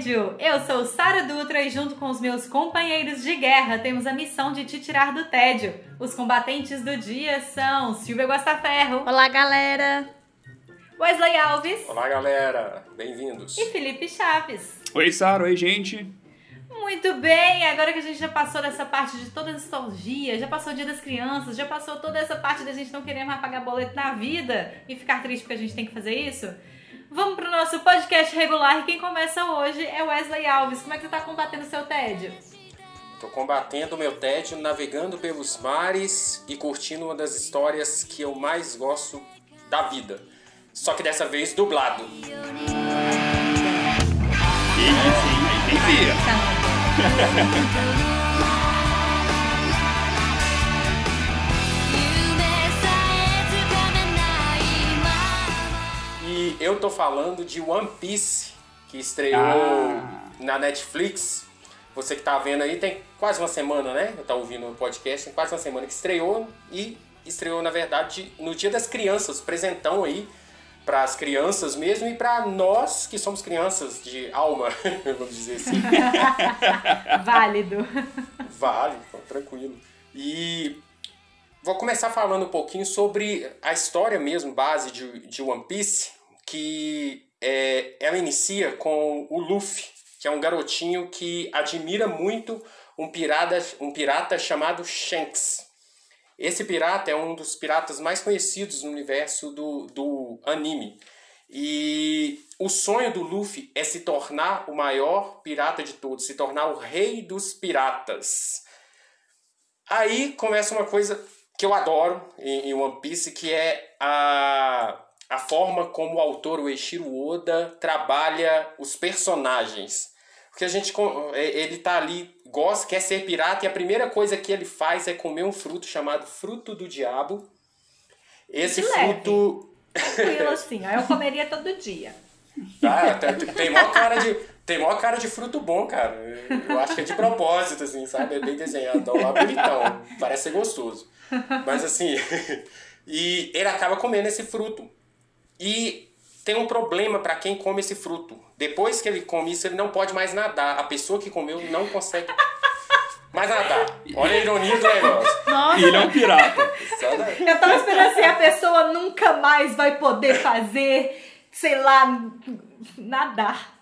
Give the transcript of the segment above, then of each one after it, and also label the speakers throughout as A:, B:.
A: Contra o Tédio. Eu sou Sara Dutra e junto com os meus companheiros de guerra temos a missão de te tirar do tédio. Os combatentes do dia são Silvia Guastaferro,
B: Olá, galera!
A: Wesley Alves
C: Olá, galera. Bem-vindos.
A: e Felipe Chaves.
D: Oi, Sara. Oi, gente.
A: Muito bem, agora que a gente já passou dessa parte de toda a nostalgia, já passou o dia das crianças, já passou toda essa parte da gente não querer mais pagar boleto na vida e ficar triste porque a gente tem que fazer isso, vamos pro nosso podcast regular e quem começa hoje é Wesley Alves. Como é que você tá combatendo o seu tédio?
C: Tô combatendo o meu tédio, navegando pelos mares e curtindo uma das histórias que eu mais gosto da vida. Só que dessa vez dublado.
D: Aí tem
C: eu tô falando de One Piece, que estreou
D: Ah.
C: na Netflix. Você que tá vendo aí, tem quase uma semana, né? Tá ouvindo o podcast, tem quase uma semana que estreou. E estreou, na verdade, no Dia das Crianças, presentão aí para as crianças mesmo e para nós que somos crianças de alma, vamos dizer assim.
A: Válido.
C: Vale, pô, tranquilo. E vou começar falando um pouquinho sobre a história mesmo, base de, de One Piece, que é, ela inicia com o Luffy, que é um garotinho que admira muito um pirata, um pirata chamado Shanks. Esse pirata é um dos piratas mais conhecidos no universo do, do anime. E o sonho do Luffy é se tornar o maior pirata de todos, se tornar o rei dos piratas. Aí começa uma coisa que eu adoro em, em One Piece, que é a, a forma como o autor, o Eiichiro Oda, trabalha os personagens. Porque a gente, é- ele tá ali, gosta, quer ser pirata, e a primeira coisa que ele faz é comer um fruto chamado fruto do diabo. Esse
A: De
C: fruto...
A: Tranquilo assim, eu comeria todo dia.
C: Ah, tem, maior cara de. Tem maior cara de fruto bom, cara. Eu acho que é de propósito, assim, sabe? É bem desenhado. Lá bonitão. Parece ser gostoso. Mas assim. e ele acaba comendo esse fruto. E tem um problema para quem come esse fruto. Depois que ele come isso, ele não pode mais nadar. A pessoa que comeu não consegue mais nadar. Olha a ironia do negócio.
B: Nossa,
D: E ele é um pirata.
A: Eu tava esperando assim, a pessoa nunca mais vai poder fazer, sei lá, nadar.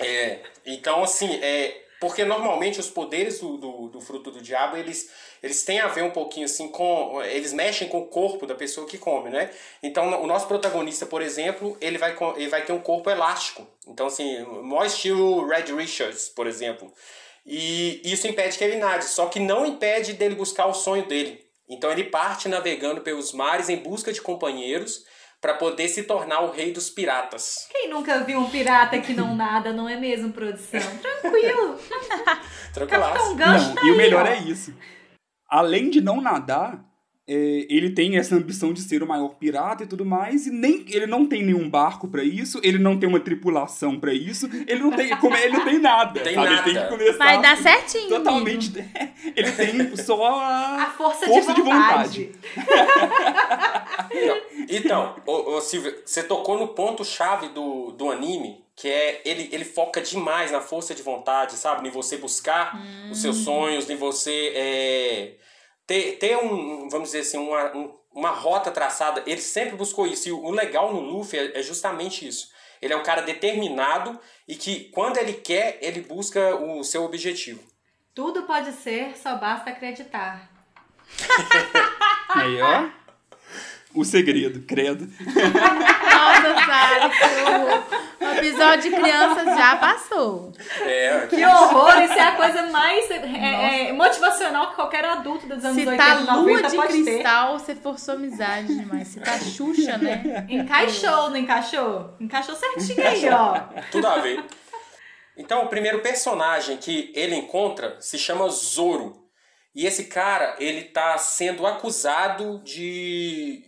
C: É, então assim, é, porque normalmente os poderes do, do, do fruto do diabo, eles, eles têm a ver um pouquinho assim com, eles mexem com o corpo da pessoa que come, né? Então o nosso protagonista, por exemplo, ele vai, ele vai ter um corpo elástico. Então assim, maior estilo Red Richards, por exemplo. E isso impede que ele nade, só que não impede dele buscar o sonho dele. Então ele parte navegando pelos mares em busca de companheiros para poder se tornar o rei dos piratas.
A: Quem nunca viu um pirata que não nada, não é mesmo, produção? Tranquilo.
C: Tranquilaço.
A: Capitão Gancho
D: Não,
A: tá
D: e o
A: aí,
D: melhor
A: ó.
D: é isso. Além de não nadar, é, ele tem essa ambição de ser o maior pirata e tudo mais, e nem ele não tem nenhum barco pra isso, ele não tem uma tripulação pra isso, ele não tem, como é, ele não tem nada.
C: Tem
D: sabe? Ele
C: nada.
D: tem que começar
B: vai dar certinho.
D: totalmente. Ele tem só a,
A: A força,
D: força
A: de vontade.
C: Então, ô, ô, Silvia, você tocou no ponto-chave do, do anime, que é ele, ele foca demais na força de vontade, sabe? Em você buscar os seus sonhos, em você é, ter, ter um, vamos dizer assim, uma, um- uma rota traçada. Ele sempre buscou isso. E o, o legal no Luffy é, é justamente isso. Ele é um cara determinado e que, quando ele quer, ele busca o seu objetivo.
A: Tudo pode ser, só basta acreditar.
D: Aí, ó. O segredo, credo.
B: Nossa, Sara. O episódio de crianças já passou.
C: É,
A: Que horror! Isso é a coisa mais é, é, motivacional que qualquer adulto dos anos
B: Se
A: 80
B: tá
A: e
B: lua
A: 90
B: de
A: pode ter.
B: cristal, você forçou amizade demais. Se tá Xuxa, né?
A: Encaixou, não encaixou? Encaixou certinho aí, ó.
C: Tudo a ver. Então, o primeiro personagem que ele encontra se chama Zoro. E esse cara, ele tá sendo acusado de,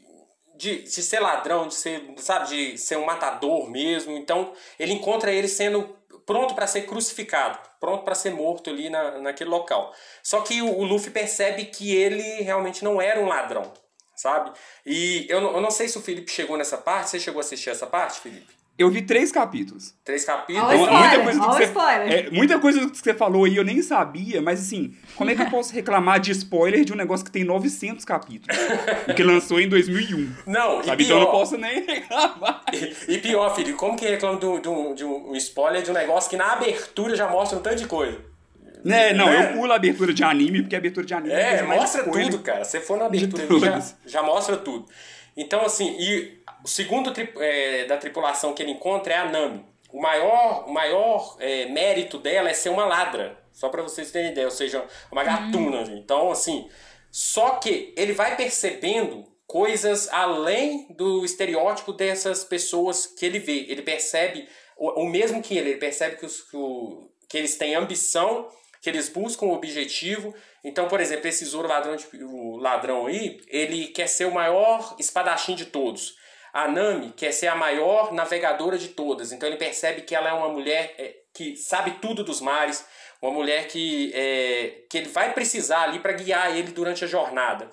C: de, de ser ladrão, de ser, sabe, de ser um matador mesmo. Então, ele encontra ele sendo pronto para ser crucificado, pronto para ser morto ali na, naquele local. Só que o, o Luffy percebe que ele realmente não era um ladrão, sabe? E eu, eu não sei se o Felipe chegou nessa parte. Você chegou a assistir essa parte, Felipe?
D: Eu vi três capítulos.
C: Três capítulos.
A: Olha o
D: Então,
A: spoiler,
D: muita coisa do
A: olha
D: que
A: o
D: você-
A: spoiler.
D: É, muita coisa do que você falou aí eu nem sabia, mas assim, como é que eu posso reclamar de spoiler de um negócio que tem 900 capítulos? e que lançou em 2001.
C: Não, e
D: Sabe? Então eu não
C: pior,
D: posso nem reclamar.
C: e pior, filho, como que reclama de um, de, um, de um spoiler de um negócio que na abertura já mostra um tanto de coisa?
D: Né, não,
C: Né?
D: eu pulo a abertura de anime, porque a abertura de anime
C: É,
D: mais
C: mostra tudo, cara. Você for na abertura já, já mostra tudo. Então, assim, e o segundo é, da tripulação que ele encontra é a Nami. O maior, o maior é, mérito dela é ser uma ladra. Só pra vocês terem ideia, ou seja, uma gatuna. assim. Então, assim, só que ele vai percebendo coisas além do estereótipo dessas pessoas que ele vê. Ele percebe o, o mesmo que ele, ele percebe que, os, que, o- que eles têm ambição, que eles buscam o objetivo. Então, por exemplo, esse Zoro ladrão, de- o ladrão aí, ele quer ser o maior espadachim de todos. A Nami quer ser a maior navegadora de todas. Então ele percebe que ela é uma mulher é, que sabe tudo dos mares, uma mulher que, é, que ele vai precisar ali para guiar ele durante a jornada.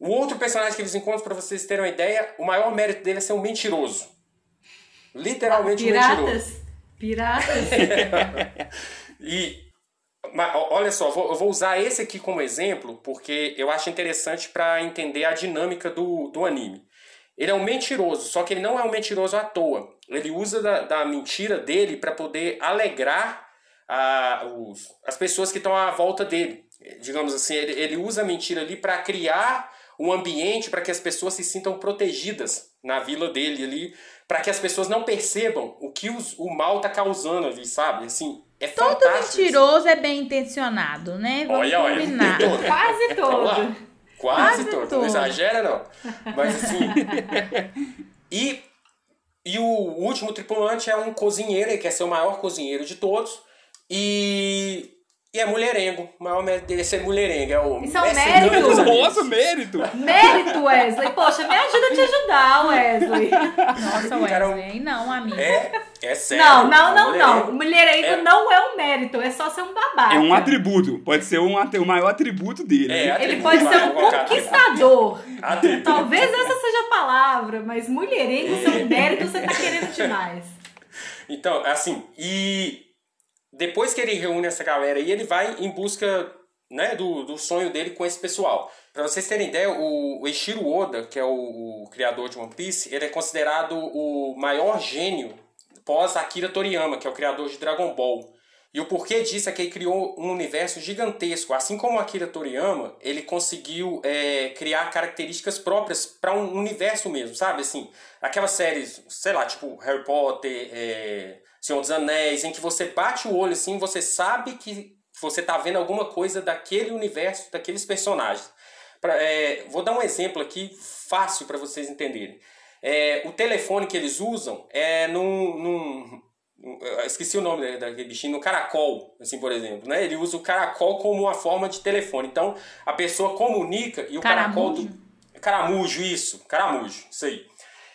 C: O outro personagem que eles encontram, para vocês terem uma ideia, o maior mérito dele é ser um mentiroso. Literalmente um mentiroso.
A: Piratas. Piratas.
C: E olha só, vou- eu vou usar esse aqui como exemplo porque eu acho interessante para entender a dinâmica do, do anime. Ele é um mentiroso, só que ele não é um mentiroso à toa. Ele usa da, da mentira dele para poder alegrar a, os, as pessoas que estão à volta dele. Digamos assim, ele, ele usa a mentira ali para criar um ambiente para que as pessoas se sintam protegidas na vila dele ali, para que as pessoas não percebam o que os- o mal tá causando ali, sabe? Assim, é
B: Todo
C: fantástico. isso.
B: mentiroso é bem intencionado, né? Vamos
C: Olha, olha.
B: combinar.
C: Todo.
A: Quase todo.
C: Quase,
B: Quase.
C: Não exagera, não. Mas assim. e, e o último tripulante é um cozinheiro, ele quer ser o maior cozinheiro de todos. E. E é mulherengo. O maior mérito dele é ser mulherengo. É o
A: Isso é um mérito?
D: Nossa, mérito!
A: Mérito, Wesley. Poxa, me ajuda a te ajudar, Wesley.
B: Nossa,
C: Cara,
B: Wesley, aí não, amigo.
C: É, é sério.
A: Não, não, não,
C: mulherengo.
A: não. Mulherengo
C: É.
A: não é um mérito, é só ser um babaca.
D: É um atributo. Pode ser um, o maior atributo dele.
C: É,
D: né?
A: Ele
C: atributo,
A: pode
C: vai,
A: ser um conquistador.
C: Atributo.
A: Talvez essa seja a palavra, mas mulherengo ser um mérito você tá querendo demais.
C: Então, assim, e depois que ele reúne essa galera aí, ele vai em busca né, do, do sonho dele com esse pessoal. Pra vocês terem ideia, o, o Eiichiro Oda, que é o, o criador de One Piece, ele é considerado o maior gênio pós Akira Toriyama, que é o criador de Dragon Ball. E o porquê disso é que ele criou um universo gigantesco. Assim como Akira Toriyama, ele conseguiu é, criar características próprias para um universo mesmo, sabe? Assim, aquelas séries, sei lá, tipo Harry Potter, é, Senhor dos Anéis, em que você bate o olho assim, você sabe que você tá vendo alguma coisa daquele universo, daqueles personagens. Pra- é, vou dar um exemplo aqui fácil para vocês entenderem. É, o telefone que eles usam é num, num- esqueci o nome da- daquele bichinho, no caracol, assim, por exemplo, né? Ele usa o caracol como uma forma de telefone. Então, a pessoa comunica e o caracol
B: Caramujo?
C: do caramujo, isso, caramujo, isso aí.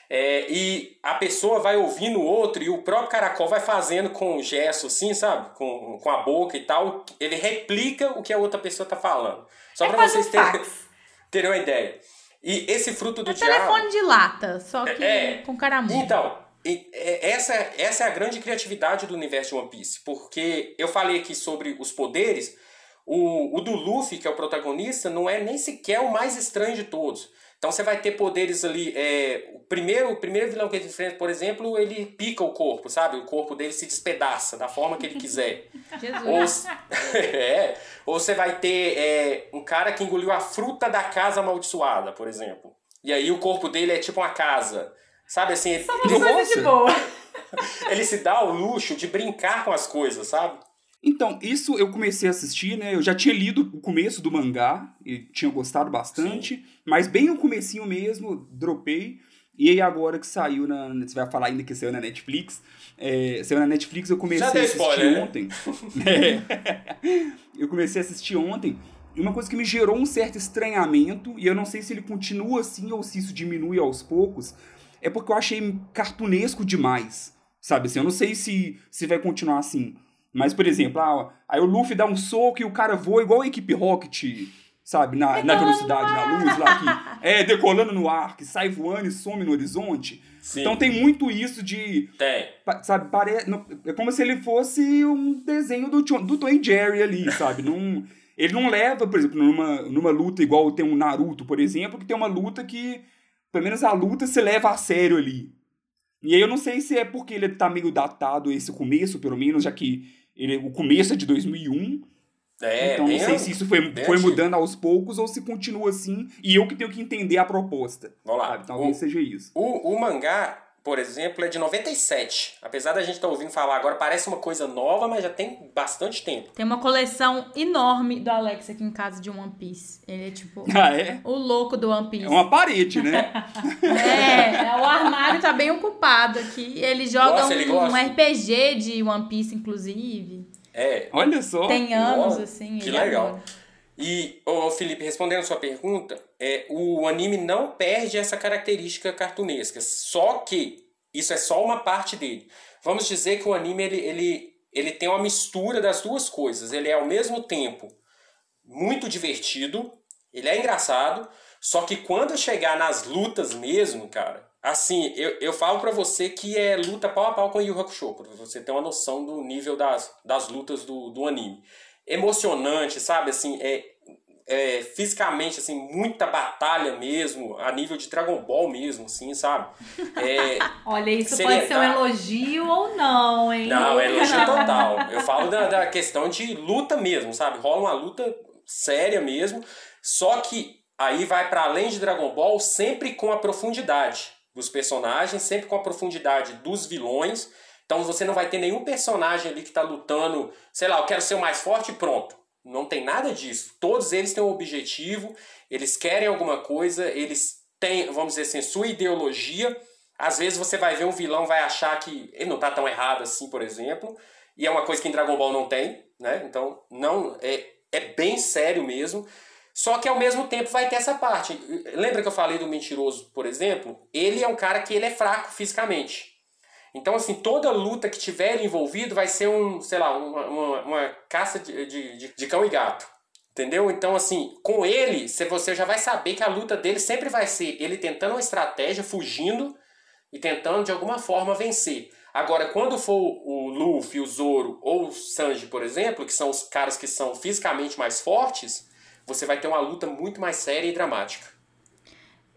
C: É, e a pessoa vai ouvindo o outro e o próprio caracol vai fazendo com o gesto, assim, sabe? Com, com a boca e tal. Ele replica o que a outra pessoa tá falando. Só
A: É quase
C: vocês
A: um
C: terem, terem uma ideia. E esse fruto do
B: É
C: diabo...
B: telefone de lata, só que
C: É.
B: com caramujo.
C: Então, é- essa, essa é a grande criatividade do universo de One Piece. Porque eu falei aqui sobre os poderes. O, o do Luffy, que é o protagonista, não é nem sequer o mais estranho de todos. Então você vai ter poderes ali. é, o, primeiro, o primeiro vilão que ele enfrenta, por exemplo, ele pica o corpo, sabe? O corpo dele se despedaça da forma que ele quiser. Ou,
B: Jesus.
C: é, ou você vai ter é, um cara que engoliu a fruta da casa amaldiçoada, por exemplo. E aí o corpo dele é tipo uma casa. Sabe assim, ele,
A: Só uma coisa de boa.
C: ele se dá o luxo de brincar com as coisas, sabe?
D: Então, isso eu comecei a assistir, né? Eu já tinha lido o começo do mangá e tinha gostado bastante, mas bem no comecinho mesmo, dropei. E aí agora que saiu na. Você vai falar ainda que saiu na Netflix. É, saiu na Netflix, eu comecei
C: Já
D: a assistir
C: spoiler, né?
D: ontem. É. eu comecei a assistir ontem. uma coisa que me gerou um certo estranhamento, e eu não sei se ele continua assim ou se isso diminui aos poucos, é porque eu achei cartunesco demais. Sabe assim, eu não sei se, se vai continuar assim. Mas, por exemplo, ah, aí o Luffy dá um soco e o cara voa igual a equipe Rocket, sabe? Na, na velocidade, na luz lá, que é decolando no ar, que sai voando e some no horizonte.
C: Sim.
D: Então tem muito isso de.
C: Tem.
D: pa- Sabe, pare... é como se ele fosse um desenho do, do Tom e Jerry ali, sabe? Não, ele não leva, por exemplo, numa, numa luta igual tem um Naruto, por exemplo, que tem uma luta que, pelo menos a luta, se leva a sério ali. E aí eu não sei se é porque ele tá meio datado esse começo, pelo menos, já que ele, o começo é de 2001.
C: É,
D: então
C: bem,
D: não sei se isso foi, foi
C: antigo.
D: mudando aos poucos ou se continua assim e eu que tenho que entender a proposta.
C: Vamos lá.
D: Talvez
C: O-
D: seja isso.
C: O, o mangá, por exemplo, é de 97. Apesar da gente estar ouvindo falar agora, parece uma coisa nova, mas já tem bastante tempo.
B: Tem uma coleção enorme do Alex aqui em casa de One Piece. Ele é tipo
D: Ah, é?
B: o louco do One Piece.
D: É uma parede, né?
B: É, é, o armário tá bem ocupado aqui. Ele joga
C: ele
B: um,
C: gosta.
B: um RPG de One Piece, inclusive.
C: É.
D: Olha só.
B: Tem anos,
C: Ó,
B: assim.
C: que
B: ele
C: legal.
B: adora.
C: E, ô Felipe, respondendo sua pergunta, é, o anime não perde essa característica cartunesca. Só que isso é só uma parte dele. Vamos dizer que o anime ele, ele, ele tem uma mistura das duas coisas. Ele é ao mesmo tempo muito divertido, ele é engraçado, só que quando chegar nas lutas mesmo, cara, assim, eu, eu falo pra você que é luta pau a pau com o Yu Hakusho, pra você ter uma noção do nível das, das lutas do, do anime. Emocionante, sabe, assim, é, é fisicamente, assim, muita batalha mesmo, a nível de Dragon Ball mesmo, assim, sabe? É,
A: Olha, isso pode ser um elogio ou não, hein?
C: Não, é elogio total. Eu falo da, da questão de luta mesmo, sabe? Rola uma luta séria mesmo. Só que aí vai para além de Dragon Ball, sempre com a profundidade dos personagens, sempre com a profundidade dos vilões. Então você não vai ter nenhum personagem ali que tá lutando, sei lá, eu quero ser o mais forte e pronto. Não tem nada disso. Todos eles têm um objetivo, eles querem alguma coisa, eles têm, vamos dizer assim, sua ideologia. Às vezes você vai ver um vilão, vai achar que ele não tá tão errado assim, por exemplo. E é uma coisa que em Dragon Ball não tem, né? Então, não é, é bem sério mesmo. Só que ao mesmo tempo vai ter essa parte. Lembra que eu falei do mentiroso, por exemplo? Ele é um cara que ele é fraco fisicamente. Então, assim, toda luta que tiver envolvido vai ser um, sei lá, uma, uma, uma caça de, de, de, cão e gato. Entendeu? Então, assim, com ele, você já vai saber que a luta dele sempre vai ser ele tentando uma estratégia, fugindo e tentando de alguma forma vencer. Agora, quando for o Luffy, o Zoro ou o Sanji, por exemplo, que são os caras que são fisicamente mais fortes, você vai ter uma luta muito mais séria e dramática.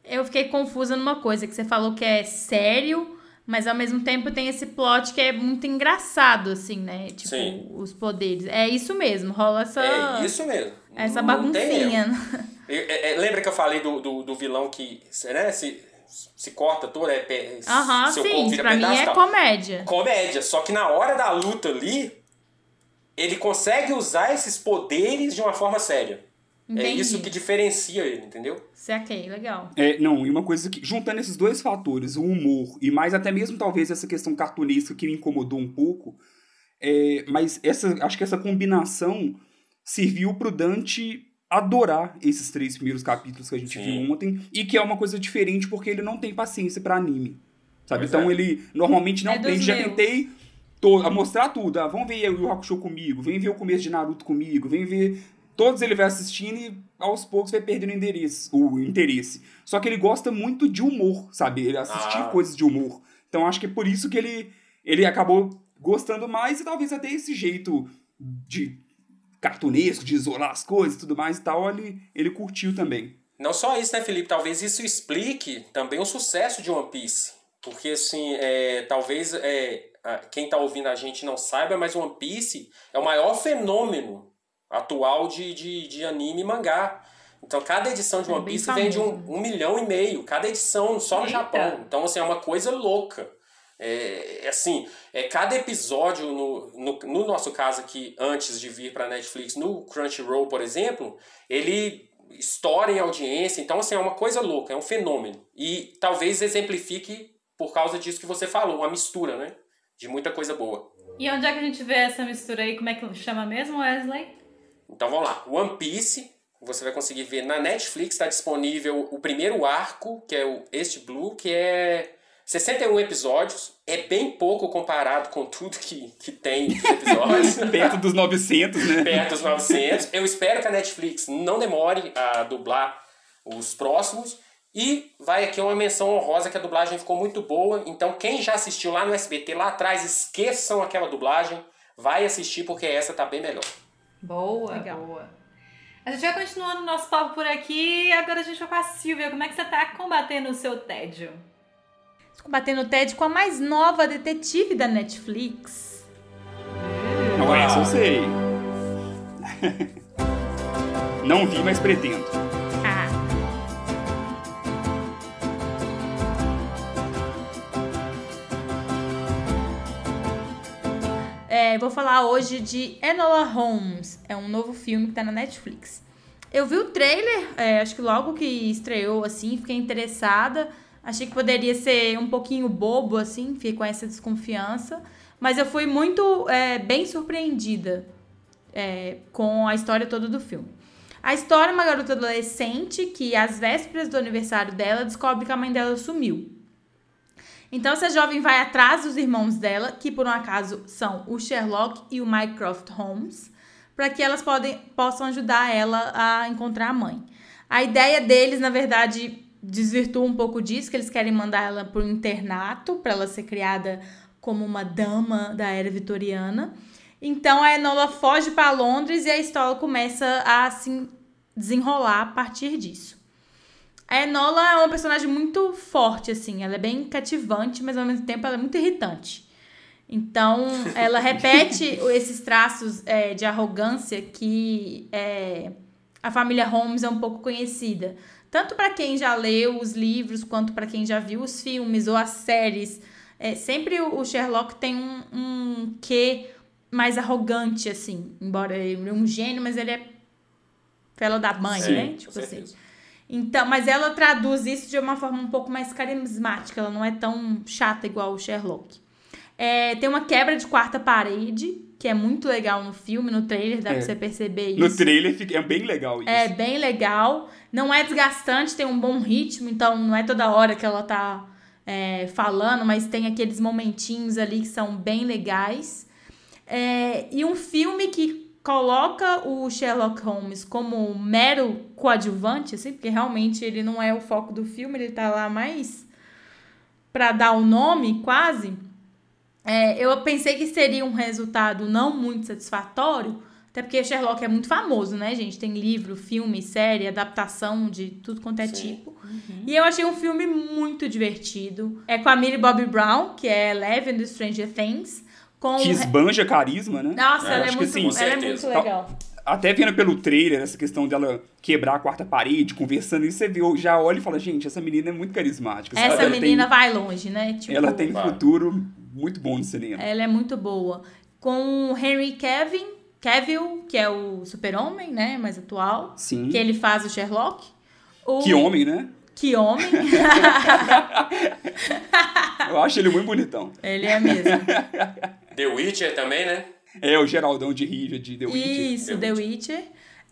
B: Eu fiquei confusa numa coisa, que você falou que é sério, mas ao mesmo tempo tem esse plot que é muito engraçado, assim, né? Tipo,
C: Sim.
B: os poderes. É isso mesmo, rola essa,
C: É isso mesmo.
B: essa baguncinha.
C: Eu- é- é- lembra que eu falei do, do, do vilão que né, se, se corta todo, é,
B: Aham,
C: seu corpo
B: sim,
C: vira
B: pra mim
C: pedaço e
B: é
C: tal.
B: comédia.
C: comédia. Só que na hora da luta ali, ele consegue usar esses poderes de uma forma séria. É
B: Entendi.
C: isso que diferencia ele, entendeu?
B: Saquei, legal.
D: É, não, e uma coisa que, juntando esses dois fatores, o humor e mais até mesmo talvez essa questão cartunesca que me incomodou um pouco, é, mas essa, acho que essa combinação serviu pro Dante adorar esses três primeiros capítulos que a gente
C: Sim.
D: viu ontem, e que é uma coisa diferente porque ele não tem paciência pra anime. Sabe?
C: Pois
D: então
C: é.
D: ele normalmente não
B: É
D: tem, já
B: meus.
D: tentei to- a mostrar tudo. Ah, vamos ver o Yu Hakusho comigo, vem ver o começo de Naruto comigo, vem ver. Todos ele vai assistindo e aos poucos vai perdendo o interesse, o interesse. Só que ele gosta muito de humor, sabe? Ele assistir
C: Ah.
D: coisas de humor. Então acho que é por isso que ele, ele acabou gostando mais e talvez até esse jeito de cartunesco, de isolar as coisas e tudo mais e tal, ele, ele curtiu também.
C: Não só isso, né, Felipe? Talvez isso explique também o sucesso de One Piece. Porque, assim, é, talvez é, quem tá ouvindo a gente não saiba, mas One Piece é o maior fenômeno atual de, de, de anime e mangá. Então, cada edição de
B: É
C: One Piece vende um, um milhão e meio. Cada edição, só no
A: Eita.
C: Japão. Então, assim, é uma coisa louca. É, é assim, é cada episódio, no, no, no nosso caso aqui, antes de vir para Netflix, no Crunchyroll, por exemplo, ele estoura em audiência. Então, assim, é uma coisa louca, é um fenômeno. E talvez exemplifique por causa disso que você falou, uma mistura, né? De muita coisa boa.
A: E onde é que a gente vê essa mistura aí? Como é que chama mesmo, Wesley?
C: Então vamos lá. One Piece Você vai conseguir ver na Netflix, está disponível o primeiro arco, que é o Este Blue, que é 61 episódios. É bem pouco comparado com tudo que, que tem de episódios.
D: Perto dos 900, né?
C: Perto dos 900. Eu espero que a Netflix não demore a dublar os próximos. E vai aqui uma menção honrosa que a dublagem ficou muito boa. Então, quem já assistiu lá no SBT lá atrás, esqueçam aquela dublagem. Vai assistir porque essa tá bem melhor.
A: Boa, Legal. boa. A gente vai continuando o nosso papo por aqui e agora a gente vai com a Silvia. Como é que você tá combatendo o seu tédio?
B: Combatendo o tédio com a mais nova detetive da Netflix.
D: Não, essa eu sei. Não vi, mas pretendo.
B: É, vou falar hoje de Enola Holmes. É um novo filme que tá na Netflix. Eu vi o trailer, é, acho que logo que estreou, assim, fiquei interessada. Achei que poderia ser um pouquinho bobo, assim, fiquei com essa desconfiança. Mas eu fui muito é, bem surpreendida é, com a história toda do filme. A história é uma garota adolescente que, às vésperas do aniversário dela, descobre que a mãe dela sumiu. Então essa jovem vai atrás dos irmãos dela, que por um acaso são o Sherlock e o Mycroft Holmes, para que elas podem, possam ajudar ela a encontrar a mãe. A ideia deles, na verdade, desvirtua um pouco disso, que eles querem mandar ela para um internato, para ela ser criada como uma dama da era vitoriana. Então a Enola foge para Londres e a história começa a se desenrolar a partir disso. A Enola é uma personagem muito forte, assim. Ela é bem cativante, mas ao mesmo tempo ela é muito irritante. Então, ela repete esses traços é, de arrogância que é, a família Holmes é um pouco conhecida. Tanto para quem já leu os livros, quanto para quem já viu os filmes ou as séries. É, sempre o Sherlock tem um, um quê mais arrogante, assim. Embora ele é um gênio, mas ele é fela da mãe, Sim, né? Tipo assim. Então, mas ela traduz isso de uma forma um pouco mais carismática, ela não é tão chata igual o Sherlock. É, tem uma quebra de quarta parede, que é muito legal no filme, no trailer, dá é. pra você perceber isso.
D: No trailer é bem legal isso.
B: É bem legal. Não é desgastante, tem um bom ritmo, então não é toda hora que ela tá é, falando, mas tem aqueles momentinhos ali que são bem legais. É, e um filme que coloca o Sherlock Holmes como mero coadjuvante, assim, porque realmente ele não é o foco do filme, ele tá lá mais para dar o nome, quase. É, eu pensei que seria um resultado não muito satisfatório, até porque Sherlock é muito famoso, né, gente? Tem livro, filme, série, adaptação de tudo quanto é Sim. tipo. Uhum. E eu achei um filme muito divertido. É com a Millie Bobby Brown, que é Eleven do Stranger Things. Com
D: que esbanja carisma, né?
B: Nossa, é, ela, é muito, sim, ela é muito legal.
D: Até vendo pelo trailer essa questão dela quebrar a quarta parede, conversando, e você vê, já olha e fala, gente, essa menina é muito carismática.
B: Essa menina tem, vai longe, né?
D: Tipo, ela tem um futuro muito bom no cinema.
B: Ela é muito boa. Com o Henry Kevin, Cavill, que é o super-homem, né? Mais atual.
D: Sim.
B: Que ele faz o Sherlock. O...
D: Que homem, né?
B: Que homem!
D: Eu acho ele muito bonitão.
B: Ele é mesmo.
C: The Witcher também, né?
D: É, o Geraldão de Rivia de The Witcher.
B: Isso, The, The Witcher. Witcher.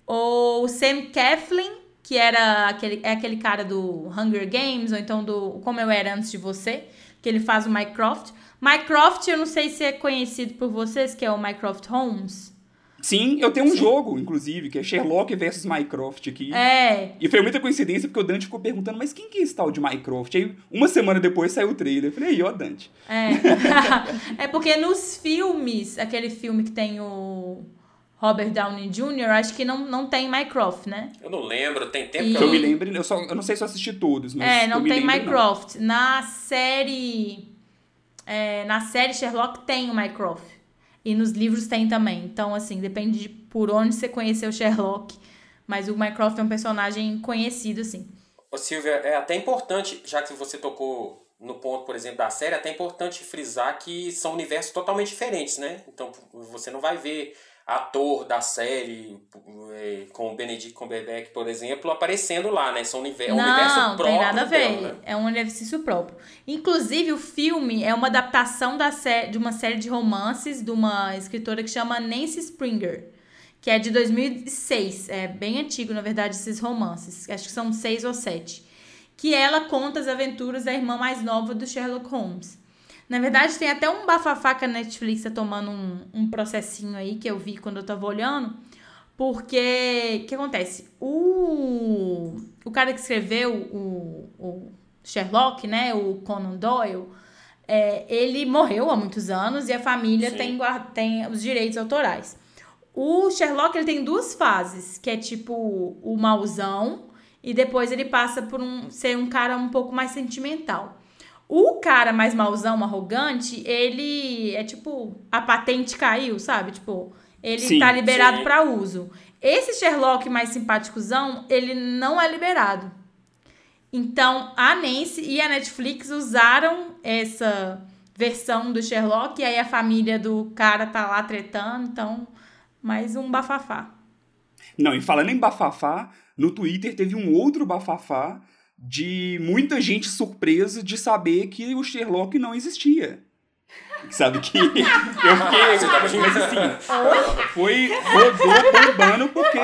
B: O Sam Claflin, que era aquele, é aquele cara do Hunger Games, ou então do Como Eu Era Antes de Você, que ele faz o Mycroft. Mycroft, eu não sei se é conhecido por vocês, que é o Mycroft Holmes.
D: Sim, eu tenho um Sim. jogo, inclusive, que é Sherlock versus Minecraft aqui.
B: É.
D: E foi muita coincidência, porque o Dante ficou perguntando, mas quem que é esse tal de Minecraft? Aí, uma semana depois, saiu o trailer. Eu falei, aí, ó, Dante.
B: É. é porque nos filmes, aquele filme que tem o Robert Downey Jr., acho que não, não tem Minecraft, né?
C: Eu não lembro, tem tempo
D: e... que eu... me lembro, eu, só, eu não sei se eu assisti todos, mas
B: É, não tem Minecraft. Não. Na série... É, na série Sherlock tem o Minecraft. E nos livros tem também. Então, assim, depende de por onde você conheceu Sherlock. Mas o Mycroft é um personagem conhecido, assim.
C: Ô, Silvia, é até importante, já que você tocou no ponto, por exemplo, da série, é até importante frisar que são universos totalmente diferentes, né? Então, você não vai ver ator da série, é, com o Benedict Cumberbatch, por exemplo, aparecendo lá, né? São universo,
B: não,
C: é um universo próprio.
B: Não, tem nada a ver.
C: Dela, né?
B: É um universo próprio. Inclusive, o filme é uma adaptação da série, de uma série de romances de uma escritora que chama Nancy Springer. que é de 2006. É bem antigo, na verdade, esses romances. Acho que são seis ou sete. Que ela conta as aventuras da irmã mais nova do Sherlock Holmes. Na verdade, tem até um bafafá que a Netflix tá tomando um, um processinho aí que eu vi quando eu tava olhando. Porque, o que acontece? O, o cara que escreveu o, o Sherlock, né? O Conan Doyle, é, ele morreu há muitos anos e a família tem, tem os direitos autorais. O Sherlock ele tem duas fases, que é tipo o mauzão e depois ele passa por um ser um cara um pouco mais sentimental. O cara mais mauzão, arrogante, ele é tipo a patente caiu, sabe? Tipo, ele sim, tá liberado para uso. Esse Sherlock mais simpáticozão, ele não é liberado. Então, a Nancy e a Netflix usaram essa versão do Sherlock e aí a família do cara tá lá tretando, então mais um bafafá.
D: Não, e falando em bafafá, no Twitter teve um outro bafafá de muita gente surpresa de saber que o Sherlock não existia. Sabe que eu fiquei. Você tava mas assim, foi rodou bombando porque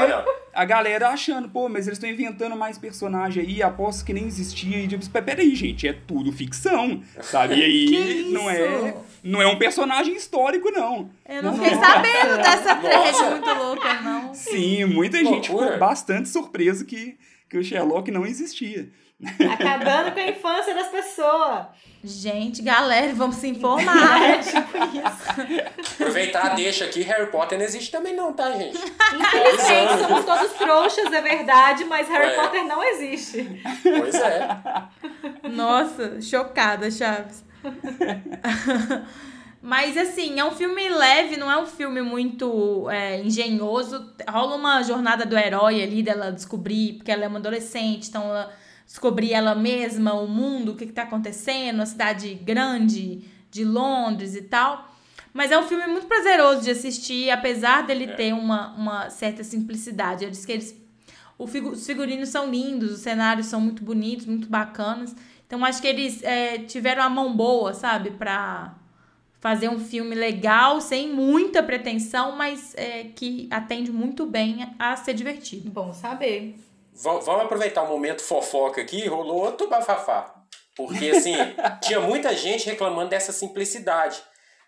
D: a galera achando, pô, mas eles estão inventando mais personagem aí, aposto que nem existia. E tipo, peraí, gente, é tudo ficção, sabe? E aí não é, não é um personagem histórico, não.
B: Eu não, não fiquei sabendo dessa treta muito louca, não.
D: Sim, muita gente ficou bastante surpresa que, que o Sherlock não existia.
A: Acabando com a infância das pessoas.
B: Gente, galera, vamos se informar. é tipo
C: isso. Aproveitar deixa aqui, Harry Potter não existe também não, tá, gente?
A: Infelizmente, somos todos trouxas, é verdade, mas Harry é. Potter não existe.
C: Pois é.
B: Nossa, chocada, Chaves. Mas assim, é um filme leve, não é um filme muito é, engenhoso. Rola uma jornada do herói ali dela descobrir, porque ela é uma adolescente, então ela descobrir ela mesma, o mundo, o que está acontecendo, a cidade grande de Londres e tal. Mas é um filme muito prazeroso de assistir, apesar dele é. ter uma, uma certa simplicidade. Eles que eles. O figu, os figurinos são lindos, os cenários são muito bonitos, muito bacanas. Então acho que eles é, tiveram a mão boa, sabe, pra fazer um filme legal, sem muita pretensão, mas é, que atende muito bem a ser divertido.
A: Bom saber
C: vamos aproveitar o momento fofoca aqui, rolou outro bafafá. Porque, assim, tinha muita gente reclamando dessa simplicidade.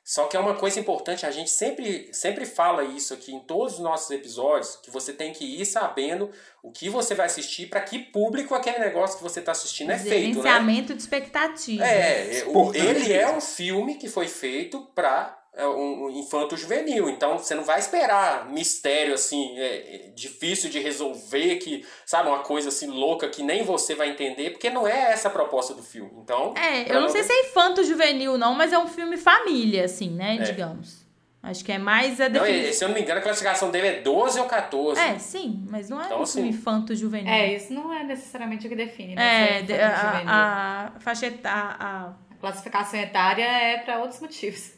C: Só que é uma coisa importante, a gente sempre, sempre fala isso aqui em todos os nossos episódios, que você tem que ir sabendo o que você vai assistir, para que público aquele negócio que você está assistindo é feito, né?
B: Gerenciamento de expectativas.
C: É, o, ele é um filme que foi feito para é um infanto juvenil. Então você não vai esperar mistério assim, é, é, difícil de resolver, que, sabe, uma coisa assim louca que nem você vai entender, porque não é essa a proposta do filme. Então.
B: É, eu não sei se é infanto juvenil, não, mas é um filme família, assim, né? É. Digamos. Acho que é mais a
C: definição. se eu não me engano, a classificação dele é 12 ou 14.
B: É, sim, mas não é então, um assim, infanto juvenil.
A: É, isso não é necessariamente o que define, né?
B: É, a, a, a faixa etária. A...
A: a classificação etária é para outros motivos.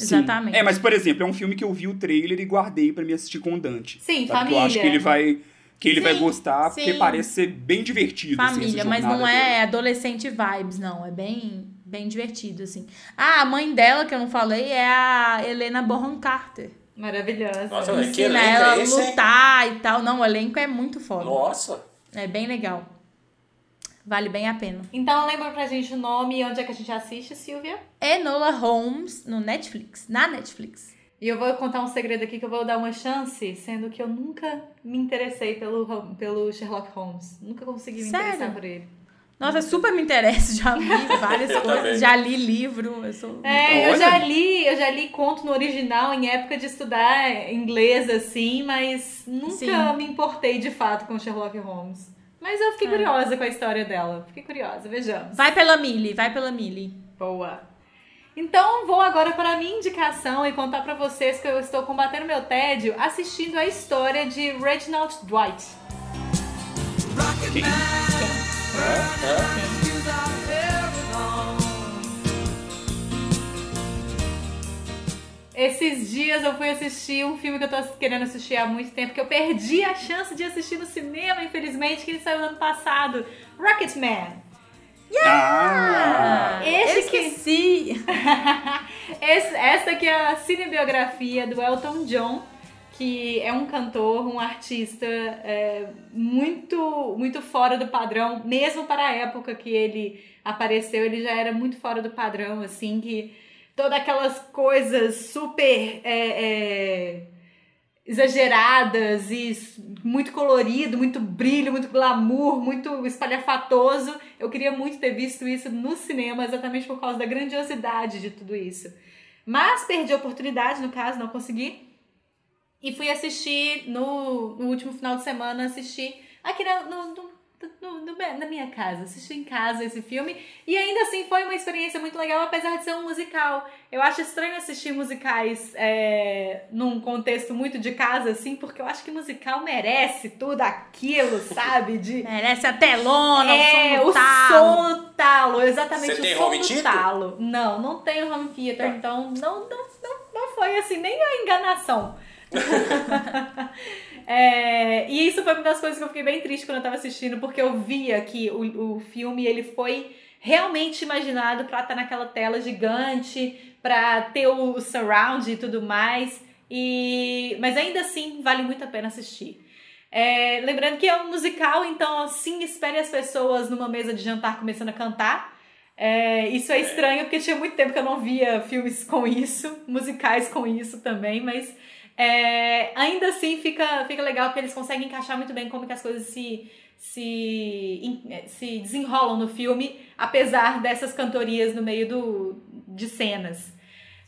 B: Exatamente.
D: É, mas por exemplo, é um filme que eu vi o trailer e guardei para me assistir com o Dante.
A: Sim, sabe? família.
D: eu acho que ele vai que ele sim, vai gostar, sim. porque parece ser bem divertido.
B: Assim, família,
D: assim,
B: mas não é dele. adolescente vibes, não. É bem, bem divertido, assim. Ah, a mãe dela, que eu não falei, é a Helena Bonham Carter.
A: Maravilhosa.
C: Nossa, Ensina que
B: ela
C: é
B: esse, lutar hein? e tal. Não, o elenco é muito foda.
C: Nossa.
B: É bem legal. Vale bem a pena.
A: Então lembra pra gente o nome e onde é que a gente assiste, Silvia?
B: Enola Holmes no Netflix, na Netflix.
A: E eu vou contar um segredo aqui que eu vou dar uma chance, sendo que eu nunca me interessei pelo, pelo Sherlock Holmes. Nunca consegui me Sério? interessar por ele.
B: Nossa, super me interessa, já vi várias coisas, já li livro, eu sou...
A: É, eu já li, eu já li conto no original em época de estudar inglês, assim, mas nunca Sim. me importei de fato com Sherlock Holmes. Mas eu fiquei é. curiosa com a história dela. Fiquei curiosa, vejamos.
B: Vai pela Millie, vai pela Millie.
A: Boa. Então vou agora para a minha indicação e contar para vocês que eu estou combatendo meu tédio assistindo a história de Reginald Dwight. Quem? Quem? Quem? Esses dias eu fui assistir um filme que eu tô querendo assistir há muito tempo, que eu perdi a chance de assistir no cinema, infelizmente, que ele saiu no ano passado. Rocketman.
B: Yeah! Ah,
A: Esse
B: esqueci!
A: Que... Esse, essa aqui é a cinebiografia do Elton John, que é um cantor, um artista é, muito, muito fora do padrão, mesmo para a época que ele apareceu, ele já era muito fora do padrão, assim, que todas aquelas coisas super é, é, exageradas e muito colorido, muito brilho, muito glamour, muito espalhafatoso. Eu queria muito ter visto isso no cinema, exatamente por causa da grandiosidade de tudo isso. Mas perdi a oportunidade, no caso, não consegui. E fui assistir no, no último final de semana, assisti aqui no, no, no, no, na minha casa, assisti em casa esse filme. E ainda assim foi uma experiência muito legal, apesar de ser um musical. Eu acho estranho assistir musicais é, num contexto muito de casa, assim, porque eu acho que musical merece tudo aquilo, sabe? De,
B: merece a telona,
A: é,
B: o som
A: o
B: talo.
A: som no talo, exatamente
C: Você
A: o
C: tem
A: som
C: home theater?
A: talo. Não, não tenho home theater, então não, não, não, não foi assim, nem a enganação. É, e isso foi uma das coisas que eu fiquei bem triste quando eu tava assistindo, porque eu via que o, o filme ele foi realmente imaginado pra estar naquela tela gigante, pra ter o surround e tudo mais. E, mas ainda assim vale muito a pena assistir. É, lembrando que é um musical, então sim, espere as pessoas numa mesa de jantar começando a cantar. É, isso é estranho, porque tinha muito tempo que eu não via filmes com isso, musicais com isso também, mas é, ainda assim fica, fica legal porque eles conseguem encaixar muito bem como que as coisas se, se, em- se desenrolam no filme, apesar dessas cantorias no meio do, de cenas.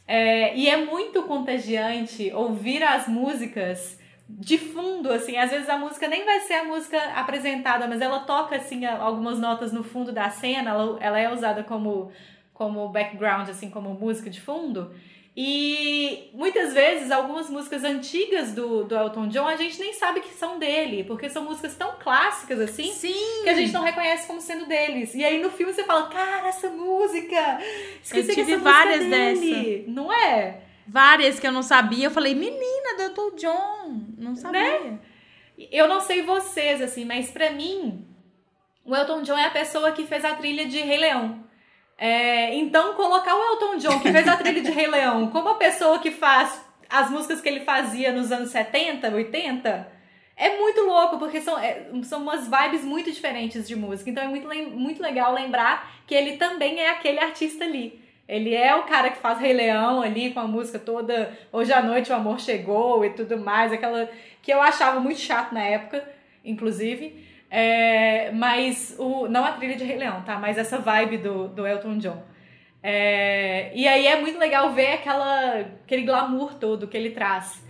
A: É, e é muito contagiante ouvir as músicas de fundo, assim, às vezes a música nem vai ser a música apresentada, mas ela toca, assim, algumas notas no fundo da cena, ela, ela é usada como, como background, assim, como música de fundo. E muitas vezes algumas músicas antigas do, do Elton John a gente nem sabe que são dele, porque são músicas tão clássicas assim
B: Sim.
A: que a gente não reconhece como sendo deles. E aí no filme você fala, cara, essa música! Esqueci
B: Eu
A: que
B: tive
A: essa música
B: várias
A: é dele. Não é?
B: Várias que eu não sabia. Eu falei, menina, do Elton John. Não sabia.
A: Eu não sei vocês, assim, mas pra mim, o Elton John é a pessoa que fez a trilha de Rei Leão. É, então, colocar o Elton John, que fez a trilha de Rei Leão, como a pessoa que faz as músicas que ele fazia nos anos 70, 80, é muito louco, porque são, é, são umas vibes muito diferentes de música. Então, é muito, muito legal lembrar que ele também é aquele artista ali. Ele é o cara que faz Rei Leão ali com a música toda Hoje à Noite o Amor Chegou e tudo mais, aquela que eu achava muito chato na época, inclusive. É, mas o, não a trilha de Rei Leão, tá? Mas essa vibe do, do Elton John. É, e aí é muito legal ver aquela, aquele glamour todo que ele traz.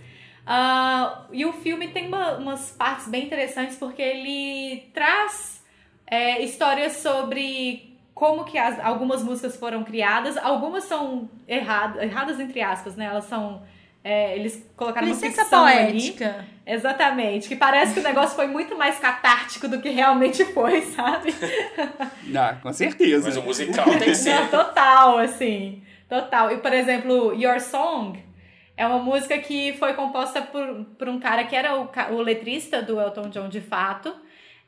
A: Ah, e o filme tem uma- umas partes bem interessantes porque ele traz é, histórias sobre como que as- algumas músicas foram criadas. Algumas são erradas, erradas entre aspas, né? Elas são... é, eles colocaram uma
B: Licença
A: ficção ali.
B: poética.
A: Exatamente, que parece que o negócio foi muito mais catártico do que realmente foi, sabe?
D: Ah, com certeza.
C: Mas o musical tem ser.
A: total, assim, total. E, por exemplo, Your Song é uma música que foi composta por, por um cara que era o, o letrista do Elton John de fato.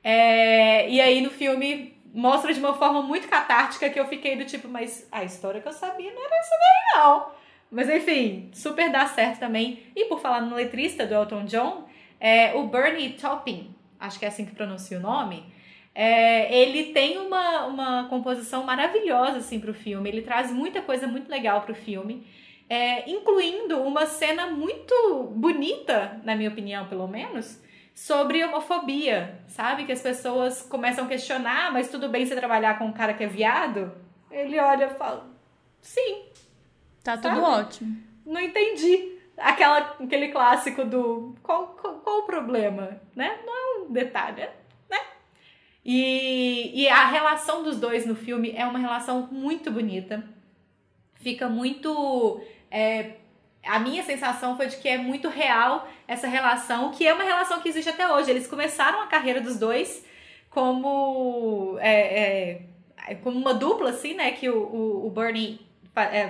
A: É, e aí no filme mostra de uma forma muito catártica que eu fiquei do tipo, mas a história que eu sabia não era essa daí, não. Mas enfim, super dá certo também. E por falar no letrista do Elton John, é, o Bernie Taupin, acho que é assim que pronuncia o nome, é, ele tem uma, uma composição maravilhosa assim pro filme. Ele traz muita coisa muito legal pro filme, é, incluindo uma cena muito bonita, na minha opinião, pelo menos, sobre homofobia, sabe? Que as pessoas começam a questionar, mas tudo bem você trabalhar com um cara que é viado? Ele olha e fala, sim,
B: Tá tudo
A: Sabe?
B: ótimo.
A: não entendi. Aquela, aquele clássico do qual, qual, qual o problema, né? Não é um detalhe, né? E, e a relação dos dois no filme é uma relação muito bonita. Fica muito. é, a minha sensação foi de que é muito real essa relação, que é uma relação que existe até hoje. Eles começaram a carreira dos dois como. é, é, como uma dupla, assim, né? Que o, o, o Bernie é,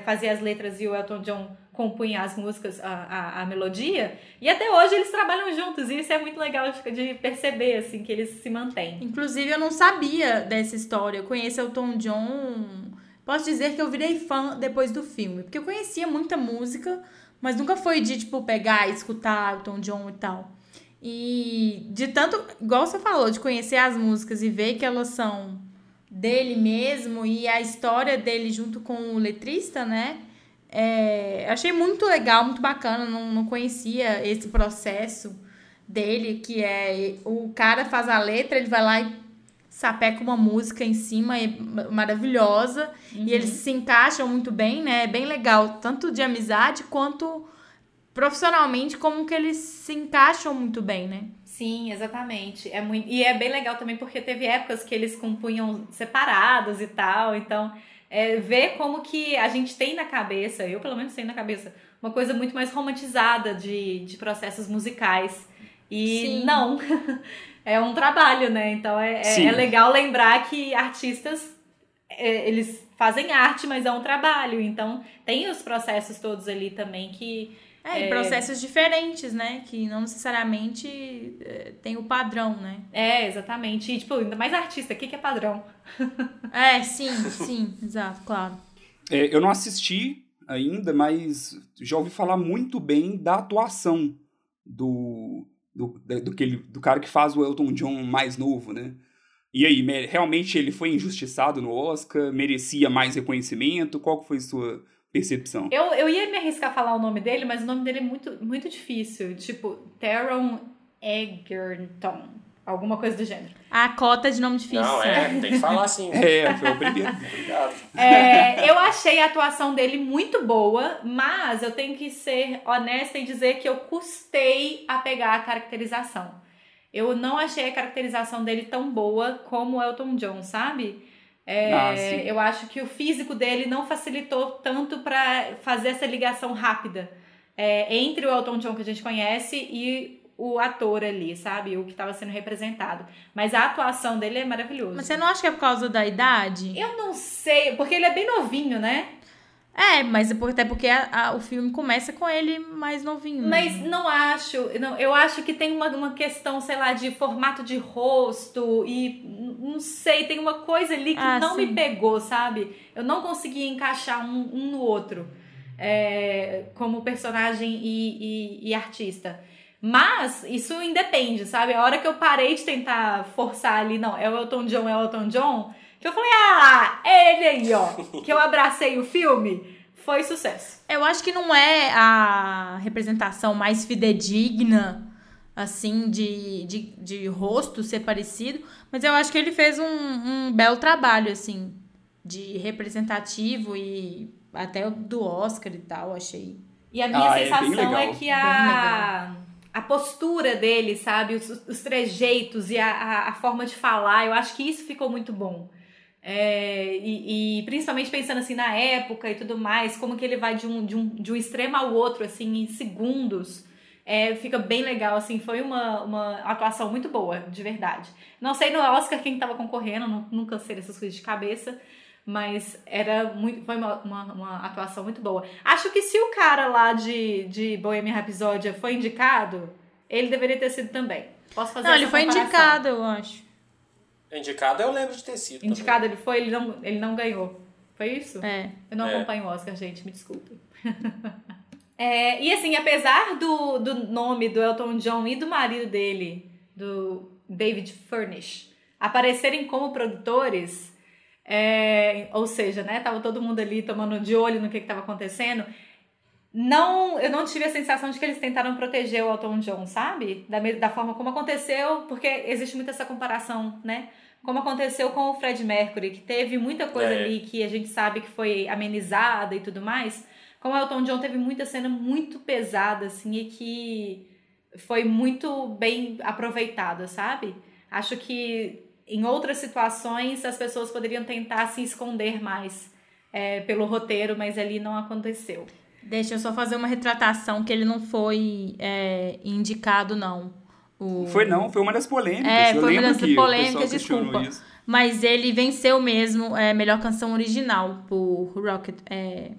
A: fazia as letras e o Elton John compunha as músicas, a, a, a melodia. E até hoje eles trabalham juntos, e isso é muito legal de, de perceber, assim, que eles se mantêm.
B: Inclusive, eu não sabia dessa história. Eu conheço Elton John. Posso dizer que eu virei fã depois do filme. Porque eu conhecia muita música, Mas nunca foi de, tipo, pegar e escutar Elton John e tal. E de tanto, igual você falou, de conhecer as músicas e ver que elas são dele mesmo e a história dele junto com o letrista, né? É, achei muito legal, muito bacana, não, não conhecia esse processo dele, que é o cara faz a letra, ele vai lá e sapeca uma música em cima, é maravilhosa, uhum. e eles se encaixam muito bem, né? É bem legal, tanto de amizade quanto profissionalmente, como que eles se encaixam muito bem, né?
A: Sim, exatamente. É muito... E é bem legal também porque teve épocas que eles compunham separados e tal, então é, ver como que a gente tem na cabeça, eu pelo menos tenho na cabeça, uma coisa muito mais romantizada de, de processos musicais. E Sim. não, é um trabalho, né? Então é, é, é legal lembrar que artistas, é, eles fazem arte, mas é um trabalho. Então tem os processos todos ali também que
B: é, é, processos diferentes, né? Que não necessariamente é, tem o padrão, né?
A: É, exatamente. E, tipo, ainda mais artista, o que, que é padrão?
B: é, sim, sim, exato, claro.
D: É, eu não assisti ainda, mas já ouvi falar muito bem da atuação do, do, do, do, do cara que faz o Elton John mais novo, né? E aí, realmente ele foi injustiçado no Oscar? Merecia mais reconhecimento? Qual foi sua percepção.
A: Eu, eu ia me arriscar a falar o nome dele, mas o nome dele é muito, muito difícil. Tipo, Teron Egerton. Alguma coisa do gênero.
B: A cota de nome difícil.
C: Não, é, tem que falar assim.
D: é, foi. Obrigado.
A: É, eu achei a atuação dele muito boa, mas eu tenho que ser honesta e dizer que eu custei a pegar a caracterização. Eu não achei a caracterização dele tão boa como o Elton John, sabe? É, ah, eu acho que o físico dele não facilitou tanto para fazer essa ligação rápida é, entre o Elton John que a gente conhece e o ator ali, sabe? O que estava sendo representado. Mas a atuação dele é maravilhosa.
B: Mas você não acha que é por causa da idade?
A: Eu não sei, porque ele é bem novinho, né?
B: É, mas é até porque a, a, o filme começa com ele mais novinho.
A: Mas não acho. Não, eu acho que tem uma, uma questão, sei lá, de formato de rosto e não sei, tem uma coisa ali que ah, não sim. me pegou, sabe? Eu não consegui encaixar um, um no outro é, como personagem e, e, e artista. Mas isso independe, sabe? A hora que eu parei de tentar forçar ali, não, é o Elton John, é o Elton John eu falei, ah, é ele aí, ó. que eu abracei o filme. Foi sucesso.
B: Eu acho que não é a representação mais fidedigna, assim, de, de, de rosto ser parecido, mas eu acho que ele fez um, um belo trabalho, assim, de representativo e até do Oscar e tal, achei.
A: E a minha ah, é sensação é, é, que a, a postura dele, sabe, os, os trejeitos e a, a, a forma de falar, eu acho que isso ficou muito bom. É, e, e, principalmente pensando assim na época e tudo mais, como que ele vai de um, de um, de um extremo ao outro, assim, em segundos. É, fica bem legal, assim, foi uma, uma atuação muito boa, de verdade. Não sei no Oscar quem estava concorrendo, não, nunca sei dessas coisas de cabeça, mas era muito, foi uma, uma, uma, atuação muito boa. Acho que se o cara lá de, de Bohemian Rhapsody foi indicado, ele deveria ter sido também. Posso fazer
B: Não, ele foi indicado, eu acho.
C: Indicado eu lembro de ter sido.
A: Indicado também. ele foi, ele não, ele não ganhou. Foi isso?
B: É.
A: Eu não é. acompanho o Oscar, gente, me desculpe. é, e assim, apesar do, do nome do Elton John e do marido dele, do David Furnish, aparecerem como produtores, é, ou seja, né, tava todo mundo ali tomando de olho no que estava acontecendo, não, eu não tive a sensação de que eles tentaram proteger o Elton John, sabe? Da, da forma como aconteceu, porque existe muito essa comparação, né? Como aconteceu com o Fred Mercury, que teve muita coisa é. ali que a gente sabe que foi amenizada e tudo mais. Como o Elton John teve muita cena muito pesada, assim, e que foi muito bem aproveitada, sabe? Acho que em outras situações as pessoas poderiam tentar se esconder mais é, pelo roteiro, mas ali não aconteceu.
B: Deixa eu só fazer uma retratação que ele não foi é, indicado, não.
D: O... Foi não, foi uma das polêmicas.
B: É, eu foi uma das polêmicas, desculpa. Isso. Mas ele venceu mesmo é, melhor canção original por Rocket. É,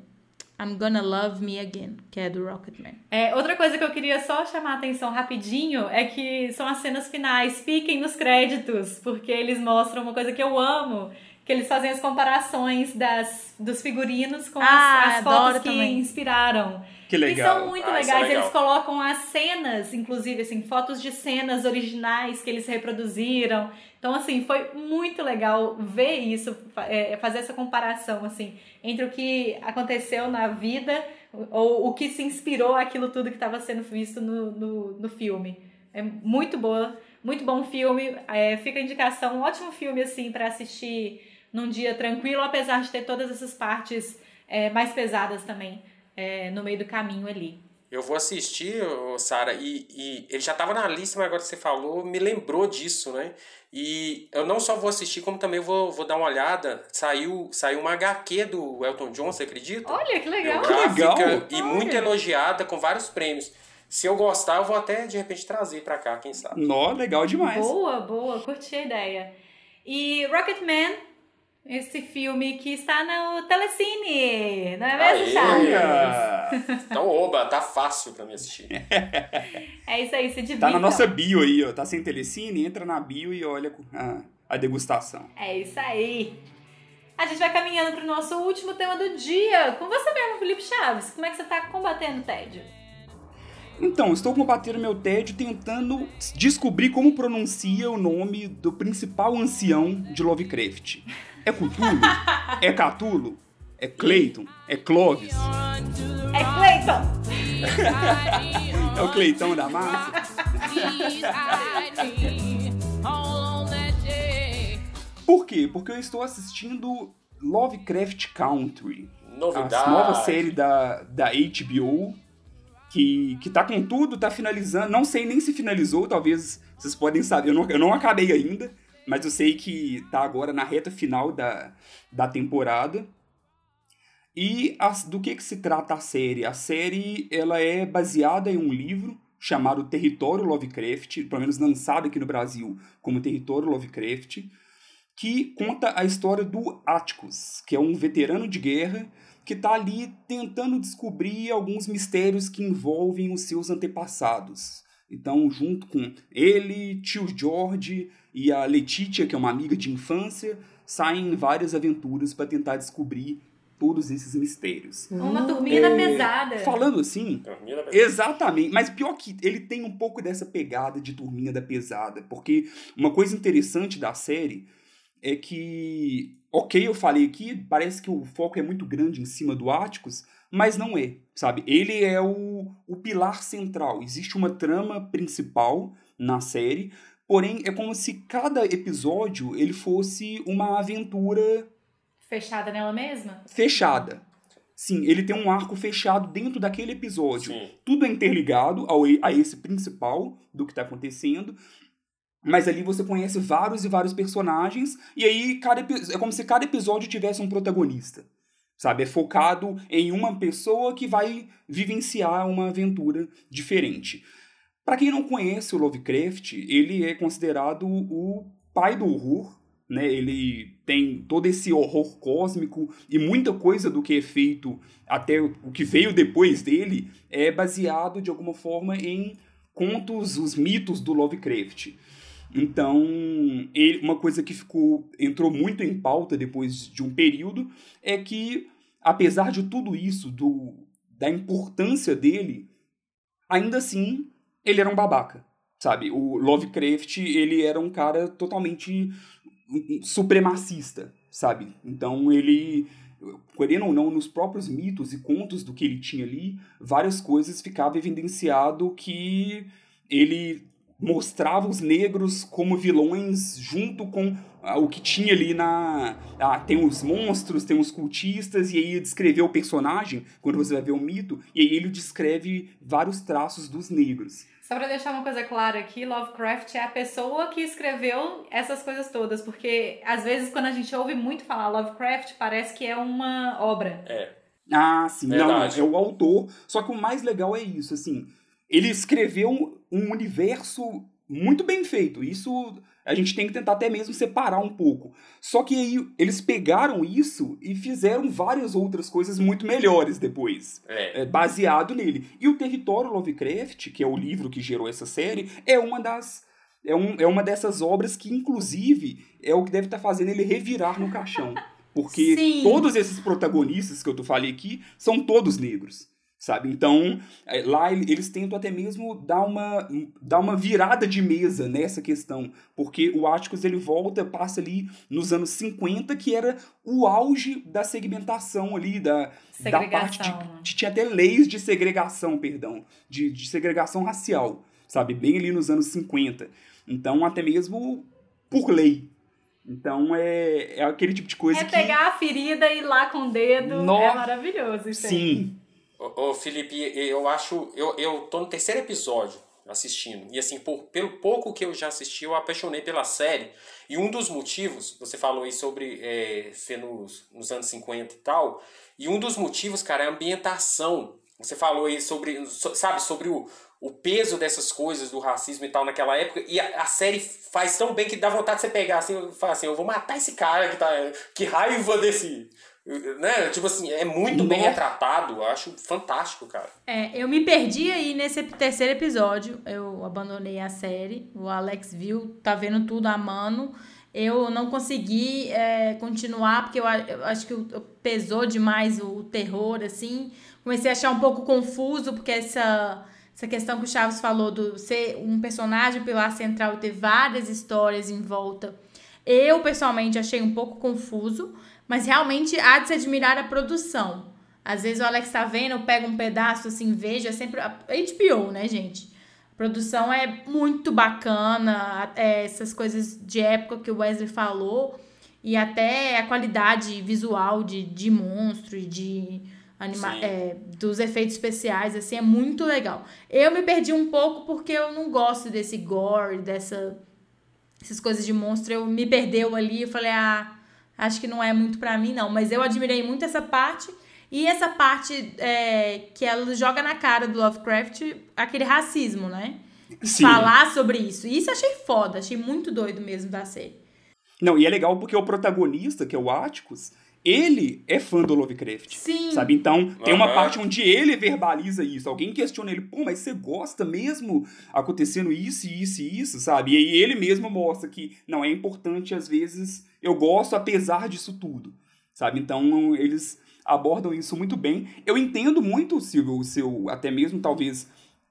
B: I'm Gonna Love Me Again, que é do Rocketman.
A: É, outra coisa que eu queria só chamar a atenção rapidinho é que são as cenas finais. Fiquem nos créditos, porque eles mostram uma coisa que eu amo, que eles fazem as comparações das, dos figurinos com
B: Ah,
A: as, as fotos que
B: também.
A: inspiraram.
D: Que
A: E
D: legal.
A: são muito
C: Ah, é
A: legais.
C: legal.
A: Eles colocam as cenas, inclusive, assim, fotos de cenas originais que eles reproduziram. Então, assim, foi muito legal ver isso, é, fazer essa comparação, assim, entre o que aconteceu na vida ou o que se inspirou aquilo tudo que estava sendo visto no, no, no filme. É muito boa, muito bom filme. É, fica a indicação, um ótimo filme, assim, para assistir num dia tranquilo, apesar de ter todas essas partes é, mais pesadas também é, no meio do caminho ali.
C: Eu vou assistir, Sara, e, e ele já estava na lista, mas agora que você falou, me lembrou disso, né? E eu não só vou assistir, como também vou, vou dar uma olhada. Saiu, saiu uma HQ do Elton John, você acredita?
A: Olha, que legal!
C: Biográfica
D: legal!
C: E muito elogiada, com vários prêmios. Se eu gostar, eu vou até, de repente, trazer pra cá, quem sabe.
D: Nó, legal demais.
A: Boa, boa, curti a ideia. E Rocketman, esse filme que está no Telecine, não é mesmo,
C: Aê!
A: Charles?
C: Então, oba, tá fácil pra mim assistir.
A: É isso aí, se divirtam.
D: Tá na nossa bio aí, ó. Tá sem telecine, entra na bio e olha a, a degustação.
A: É isso aí. A gente vai caminhando pro nosso último tema do dia. Com você mesmo, Felipe Chaves. Como é que você tá combatendo o tédio?
D: Então, estou combatendo meu tédio tentando descobrir como pronuncia o nome do principal ancião de Lovecraft. É Cthulhu? é Catulo? É Clayton? É Clovis?
A: É Clayton!
D: É o Cleitão da massa? Por quê? Porque eu estou assistindo Lovecraft Country.
C: Novidade.
D: A nova série da, da HBO, que, que tá com tudo, tá finalizando. Não sei nem se finalizou, talvez vocês podem saber. Eu não, eu não acabei ainda, mas eu sei que tá agora na reta final da, da temporada. E as- do que, que se trata a série? A série ela é baseada em um livro chamado Território Lovecraft, pelo menos lançado aqui no Brasil como Território Lovecraft, que conta a história do Atticus, que é um veterano de guerra que está ali tentando descobrir alguns mistérios que envolvem os seus antepassados. Então, junto com ele, tio George e a Letitia, que é uma amiga de infância, saem em várias aventuras para tentar descobrir todos esses mistérios.
A: Uma turminha da
D: É,
A: pesada.
D: Falando assim, Exatamente, mas pior que ele tem um pouco dessa pegada de turminha da pesada, porque uma coisa interessante da série é que, ok, eu falei aqui, parece que o foco é muito grande em cima do Atticus, mas não é, sabe? Ele é o, o pilar central, existe uma trama principal na série, porém é como se cada episódio ele fosse uma aventura
A: Fechada nela mesma?
D: fechada. Sim, ele tem um arco fechado dentro daquele episódio
C: Sim.
D: tudo é interligado ao, a esse principal do que está acontecendo. Mas ali você conhece vários e vários personagens, e aí cada, é como se cada episódio tivesse um protagonista. Sabe? É focado em uma pessoa que vai vivenciar uma aventura diferente. Para quem não conhece o Lovecraft, ele é considerado o pai do horror. Né? Ele tem todo esse horror cósmico e muita coisa do que é feito até o que veio depois dele é baseado de alguma forma em contos, os mitos do Lovecraft. Então, ele- uma coisa que ficou entrou muito em pauta depois de um período é que, apesar de tudo isso, do, da importância dele, ainda assim ele era um babaca, sabe? O Lovecraft ele era um cara totalmente supremacista, sabe? Então ele querendo ou não, nos próprios mitos e contos do que ele tinha ali, várias coisas ficava evidenciado que ele mostrava os negros como vilões junto com ah, o que tinha ali na... Ah, tem os monstros, tem os cultistas, e aí descreveu o personagem, quando você vai ver o mito, e aí ele descreve vários traços dos negros.
A: Só pra deixar uma coisa clara aqui, Lovecraft é a pessoa que escreveu essas coisas todas, porque às vezes quando a gente ouve muito falar Lovecraft, parece que é uma obra.
C: É.
D: Ah, sim.
C: Verdade.
D: Não, é o autor. Só que o mais legal é isso, assim. Ele escreveu um universo muito bem feito. Isso a gente tem que tentar até mesmo separar um pouco. Só que aí eles pegaram isso e fizeram várias outras coisas muito melhores depois,
C: É.
D: é, baseado nele. E o Território Lovecraft, que é o livro que gerou essa série, é uma das é, um, é uma dessas obras que, inclusive, é o que deve estar tá fazendo ele revirar no caixão. Porque Sim. todos esses protagonistas que eu tô falei aqui são todos negros sabe? Então, é, lá eles tentam até mesmo dar uma, dar uma virada de mesa nessa questão, porque o Atticus ele volta, passa ali nos anos 50, que era o auge da segmentação ali, da, da parte de, né? de, Tinha até leis de segregação, perdão, de, de segregação racial, sabe? Bem ali nos anos 50. Então, até mesmo por lei, então é, é aquele tipo de coisa
A: é
D: que.
A: É pegar a ferida e ir lá com o dedo. No... É maravilhoso isso
D: Sim.
C: Ô, Felipe, eu acho. Eu, eu tô no terceiro episódio assistindo. E assim, por, pelo pouco que eu já assisti, eu apaixonei pela série. E um dos motivos, você falou aí sobre é, ser nos, nos anos 50 e tal. E um dos motivos, cara, é a ambientação. Você falou aí sobre, sabe, sobre o, o peso dessas coisas, do racismo e tal naquela época. E a, a série faz tão bem que dá vontade de você pegar assim e falar assim: eu vou matar esse cara que tá. Que raiva desse né? Tipo assim, é muito bem retratado. Eu acho fantástico, cara.
B: É, eu me perdi aí nesse terceiro episódio. Eu abandonei a série. O Alex viu, tá vendo tudo a mano. Eu não consegui é, continuar, porque eu, eu acho que pesou demais o, o terror, assim. Comecei a achar um pouco confuso, porque essa essa questão que o Chaves falou do ser um personagem pilar central e ter várias histórias em volta. Eu, pessoalmente, achei um pouco confuso. Mas realmente há de se admirar a produção. Às vezes o Alex tá vendo, eu pego um pedaço assim, vejo, é sempre. HBO, né, gente? A produção é muito bacana, é, essas coisas de época que o Wesley falou, e até a qualidade visual de, de monstro e de. Anima é, dos efeitos especiais, assim, é muito legal. Eu me perdi um pouco porque eu não gosto desse gore, dessa, essas coisas de monstro. Eu me perdeu ali, eu falei, ah, acho que não é muito para mim, não. Mas eu admirei muito essa parte. E essa parte é, que ela joga na cara do Lovecraft aquele racismo, né? Sim. Falar sobre isso. E isso achei foda, achei muito doido mesmo da série.
D: Não, e é legal porque o protagonista, que é o Atticus, ele é fã do Lovecraft.
B: Sim.
D: Sabe? Então, tem uma parte onde ele verbaliza isso. Alguém questiona ele, pô, mas você gosta mesmo acontecendo isso, isso e isso, sabe? E aí ele mesmo mostra que não é importante, às vezes, eu gosto apesar disso tudo, sabe? Então, eles abordam isso muito bem. Eu entendo muito, Silvio, o seu, até mesmo talvez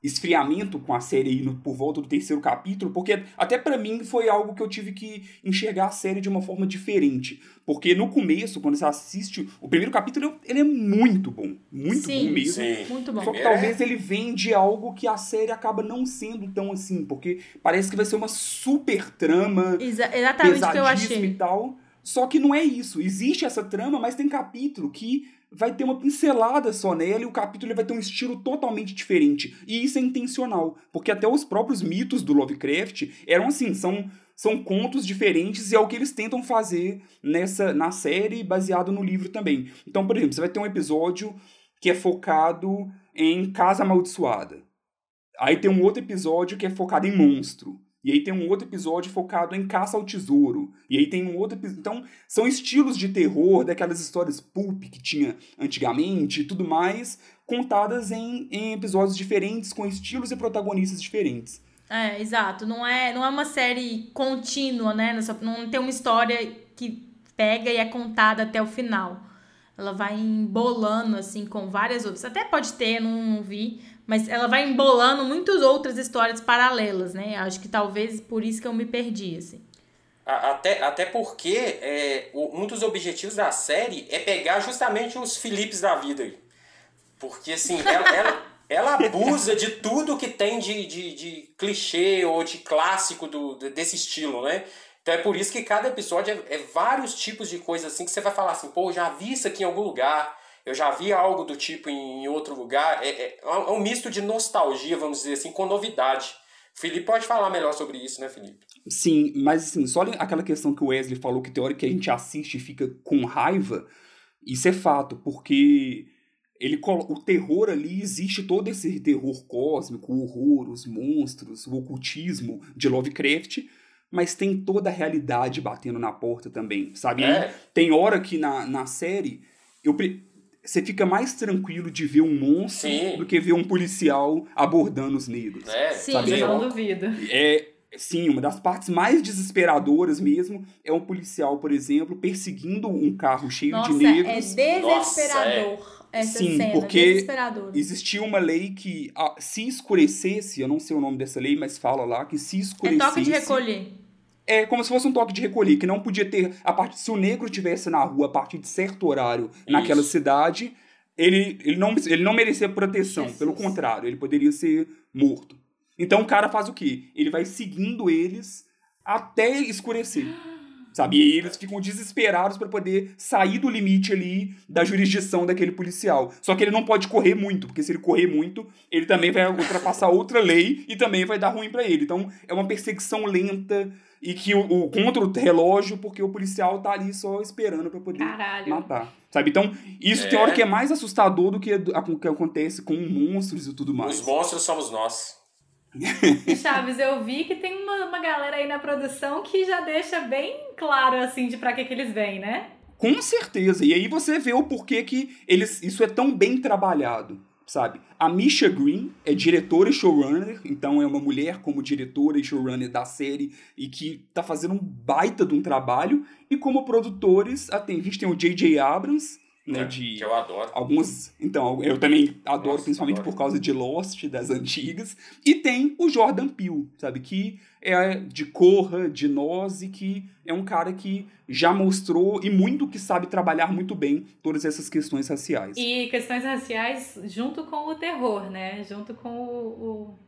D: esfriamento com a série aí no, por volta do terceiro capítulo, porque até para mim foi algo que eu tive que enxergar a série de uma forma diferente. Porque no começo, quando você assiste, o primeiro capítulo ele é muito bom. Muito sim, bom mesmo.
B: Sim. Muito bom.
D: Só que talvez ele vende algo que a série acaba não sendo tão assim, porque parece que vai ser uma super trama.
B: Exa exatamente o que eu achei.
D: E tal. Só que não é isso. Existe essa trama, mas tem capítulo que vai ter uma pincelada só nela e o capítulo vai ter um estilo totalmente diferente. E isso é intencional, porque até os próprios mitos do Lovecraft eram assim, são são contos diferentes e é o que eles tentam fazer nessa na série baseado no livro também. Então, por exemplo, você vai ter um episódio que é focado em Casa Amaldiçoada. Aí tem um outro episódio que é focado em monstro. E aí tem um outro episódio focado em caça ao tesouro. E aí tem um outro episódio. Então, são estilos de terror, daquelas histórias pulp que tinha antigamente e tudo mais, contadas em, em episódios diferentes, com estilos e protagonistas diferentes.
B: É, exato. Não é, não é uma série contínua, né? Não tem uma história que pega e é contada até o final. Ela vai embolando, assim, com várias outras. Até pode ter, não vi, mas ela vai embolando muitas outras histórias paralelas, né? Acho que talvez por isso que eu me perdi, assim.
C: Até, até porque é, um dos objetivos da série é pegar justamente os Philips da vida. Porque, assim, ela, ela, ela abusa de tudo que tem de, de, de clichê ou de clássico do, desse estilo, né? Então é por isso que cada episódio é, é vários tipos de coisas assim que você vai falar assim, pô, já vi isso aqui em algum lugar eu já vi algo do tipo em outro lugar. É, é, é um misto de nostalgia, vamos dizer assim, com novidade. Felipe pode falar melhor sobre isso, né, Felipe?
D: Sim, mas assim, só aquela questão que o Wesley falou que teórica a gente assiste e fica com raiva, isso é fato, porque ele o terror ali existe todo esse terror cósmico, o horror, os monstros, o ocultismo de Lovecraft, mas tem toda a realidade batendo na porta também, sabe? É. Tem hora que na, na série eu você fica mais tranquilo de ver um monstro Sim. do que ver um policial abordando os negros.
A: É, Sim, sabe? não duvido.
D: É, Sim, uma das partes mais desesperadoras mesmo é um policial, por exemplo, perseguindo um carro cheio
B: Nossa,
D: de negros.
B: é desesperador essa
D: Sim,
B: cena,
D: porque. Existia uma lei que, ah, se escurecesse, eu não sei o nome dessa lei, mas fala lá que se
B: É
D: escurecesse.
B: toque de recolher.
D: É como se fosse um toque de recolher, que não podia ter. A parte, se o negro tivesse na rua a partir de certo horário naquela
C: Isso.
D: cidade, ele, ele, não, ele não merecia proteção.
A: Jesus.
D: Pelo contrário, ele poderia ser morto. Então o cara faz o quê? Ele vai seguindo eles até escurecer. Sabe? E eles ficam desesperados para poder sair do limite ali da jurisdição daquele policial. Só que ele não pode correr muito, porque se ele correr muito, ele também vai ultrapassar outra lei e também vai dar ruim para ele. Então é uma perseguição lenta e que o, o contra o relógio, porque o policial tá ali só esperando para poder
A: Caralho.
D: matar. Sabe? Então, isso
C: É.
D: tem hora que é mais assustador do que o que acontece com monstros e tudo mais.
C: Os monstros somos nós.
A: E Chaves, eu vi que tem uma, uma galera aí na produção que já deixa bem claro, assim, de pra que, que eles vêm, né?
D: Com certeza. E aí você vê o porquê que eles, isso é tão bem trabalhado, sabe? A Misha Green é diretora e showrunner, então é uma mulher como diretora e showrunner da série e que tá fazendo um baita de um trabalho. E como produtores, a, tem- a gente tem o J.J. Abrams, né,
C: né,
D: de
C: Que eu adoro.
D: alguns. Então, eu também adoro,
C: Nossa,
D: principalmente
C: adoro.
D: por causa de Lost, das antigas. E tem o Jordan Peele, sabe? Que é de Corra, de Nós, e que é um cara que já mostrou e muito que sabe trabalhar muito bem todas essas questões raciais.
A: E questões raciais junto com o terror, né? Junto com o, o,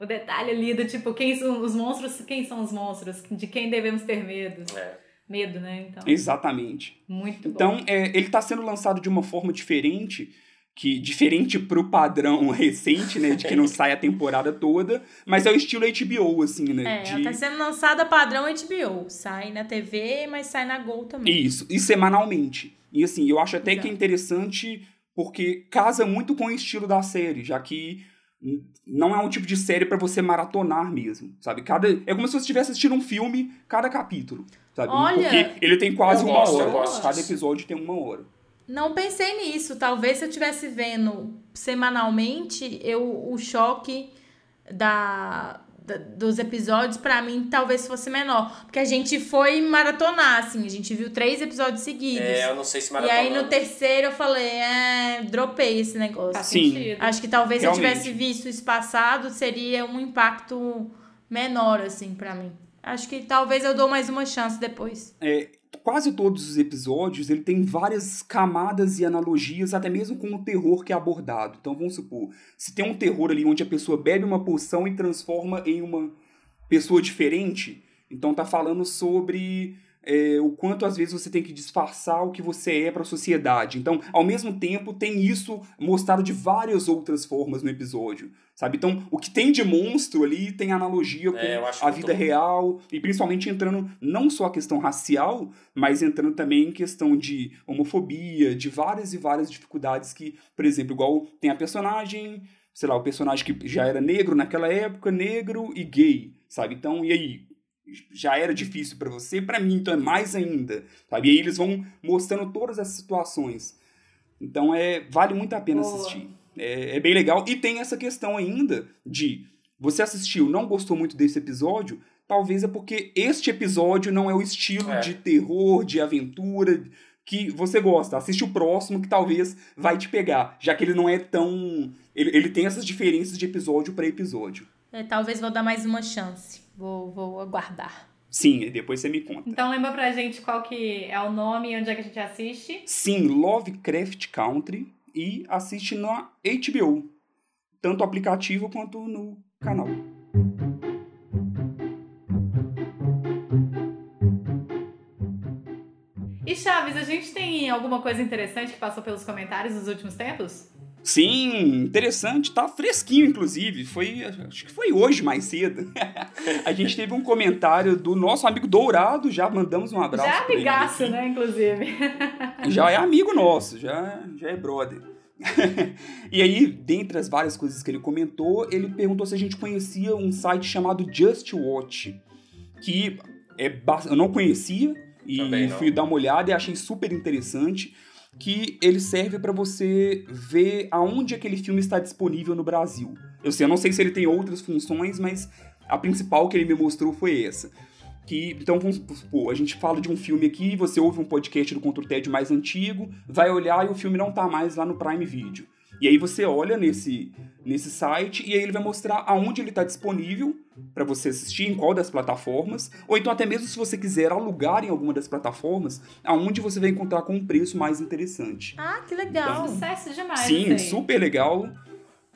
A: o detalhe ali do tipo, quem são os monstros, quem são os monstros, de quem devemos ter medo.
C: É.
A: Medo, né? Então,
D: Exatamente.
A: muito bom.
D: Então, é, ele está sendo lançado de uma forma diferente, que diferente pro padrão recente, né? De que não sai a temporada toda, mas é o estilo HBO, assim, né?
B: É,
D: de...
B: ela tá sendo lançada padrão HBO. Sai na TV, mas sai na Gol também.
D: Isso, e semanalmente. E assim, eu acho até que é
B: Exato.
D: interessante porque casa muito com o estilo da série, já que não é um tipo de série pra você maratonar mesmo, sabe? Cada é como se você estivesse assistindo um filme cada capítulo, sabe?
B: Olha,
D: porque ele tem quase uma
C: gosto,
D: hora.
C: gosto
D: cada episódio tem uma hora.
B: Não pensei nisso. Talvez se eu estivesse vendo semanalmente, eu, o choque da- dos episódios, pra mim, talvez fosse menor. Porque a gente foi maratonar, assim. A gente viu três episódios seguidos.
C: É, eu não sei se
B: e aí no terceiro eu falei, é, dropei esse negócio.
A: Faz
D: Sim.
A: sentido.
B: Acho que talvez se eu tivesse visto isso passado, seria um impacto menor, assim, pra mim. Acho que talvez eu dou mais uma chance depois.
D: É, quase todos os episódios ele tem várias camadas e analogias, até mesmo com o terror que é abordado. Então vamos supor, se tem um terror ali onde a pessoa bebe uma poção e transforma em uma pessoa diferente, então tá falando sobre é, o quanto às vezes você tem que disfarçar o que você é para a sociedade. Então, ao mesmo tempo, tem isso mostrado de várias outras formas no episódio, sabe? Então, o que tem de monstro ali tem analogia com
C: É,
D: a vida
C: bom.
D: real e principalmente entrando não só a questão racial, mas entrando também em questão de homofobia, de várias e várias dificuldades que, por exemplo, igual tem a personagem, sei lá, o personagem que já era negro naquela época, negro e gay, sabe? Então, e aí? Já era difícil pra você, pra mim então é mais ainda, sabe? E aí eles vão mostrando todas essas situações. Então é vale muito a pena
A: Boa.
D: assistir. É, é bem legal. E tem essa questão ainda de você assistiu, não gostou muito desse episódio, talvez é porque este episódio não é o estilo
C: É.
D: de terror, de aventura que você gosta. Assiste o próximo que talvez vai te pegar, já que ele não é tão. Ele, ele tem essas diferenças de episódio pra episódio.
B: É, talvez vou dar mais uma chance. Vou, vou aguardar.
D: Sim, e depois você me conta.
A: Então lembra pra gente qual que é o nome e onde é que a gente assiste.
D: Sim, Lovecraft Country e assiste na HBO, tanto aplicativo quanto no canal.
A: E Chaves, a gente tem alguma coisa interessante que passou pelos comentários nos últimos tempos?
D: Sim, interessante, tá fresquinho inclusive. Foi, acho que foi hoje mais cedo. a gente teve um comentário do nosso amigo Dourado, já mandamos um abraço.
A: Já é
D: pra ele
A: amigaço, né, inclusive.
D: Já é amigo nosso, já, já é brother. e aí, dentre as várias coisas que ele comentou, ele perguntou se a gente conhecia um site chamado Just Watch, que é ba- eu não conhecia e
C: Também não.
D: fui dar uma olhada e achei super interessante que ele serve para você ver aonde aquele filme está disponível no Brasil. Eu sei, eu não sei se ele tem outras funções, mas a principal que ele me mostrou foi essa. Que, então, vamos supor, a gente fala de um filme aqui, você ouve um podcast do Contra o mais antigo, vai olhar e o filme não tá mais lá no Prime Video. E aí você olha nesse, nesse site e aí ele vai mostrar aonde ele está disponível para você assistir, em qual das plataformas, ou então até mesmo se você quiser alugar em alguma das plataformas, aonde você vai encontrar com um preço mais interessante.
B: Ah, que legal.
A: Sucesso demais.
D: Sim,
A: aí.
D: super legal.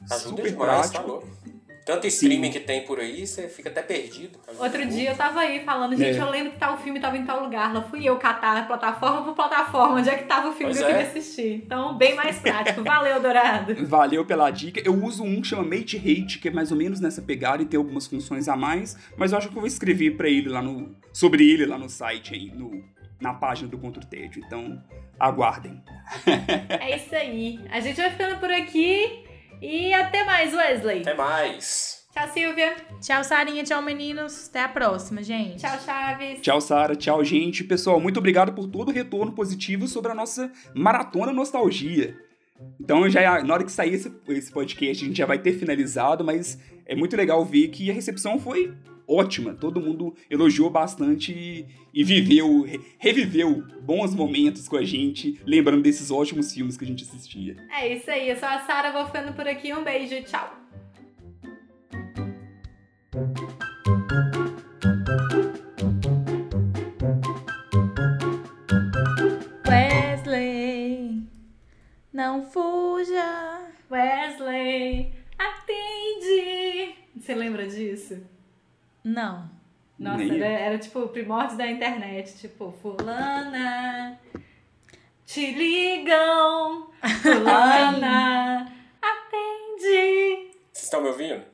C: Ajuda
D: super
C: demais, tá
D: prático.
C: louco. Tanto streaming que tem por aí, você fica até perdido.
A: Outro dia eu tava aí falando, gente,
D: É.
A: eu lembro que tal filme tava em tal lugar. Lá fui eu catar plataforma por plataforma, onde é que tava o filme
C: Pois
A: que eu
C: é.
A: queria assistir. Então, bem mais prático. Valeu, Dourado.
D: Valeu pela dica. Eu uso um que chama Mate Hate, que é mais ou menos nessa pegada e tem algumas funções a mais, mas eu acho que eu vou escrever para ele lá no sobre ele lá no site aí, no na página do Contra o Tédio. Então, aguardem.
A: É isso aí. A gente vai ficando por aqui. E até mais, Wesley.
C: Até mais.
A: Tchau, Silvia.
B: Tchau, Sarinha. Tchau, meninos. Até a próxima, gente.
A: Tchau, Chaves.
D: Tchau, Sara. Tchau, gente. Pessoal, muito obrigado por todo o retorno positivo sobre a nossa maratona nostalgia. Então, já na hora que sair esse, esse podcast, a gente já vai ter finalizado, mas é muito legal ver que a recepção foi ótima. Todo mundo elogiou bastante e, e viveu, re- reviveu bons momentos com a gente, lembrando desses ótimos filmes que a gente assistia.
A: É isso aí. Eu sou a Sara, vou ficando por aqui. Um beijo. Tchau.
B: Wesley, não fuja.
A: Wesley, atende. Você lembra disso?
B: Não.
A: Nossa, era, era tipo o primórdio da internet. Tipo, fulana, te ligam. Fulana, atende.
C: Vocês estão me ouvindo?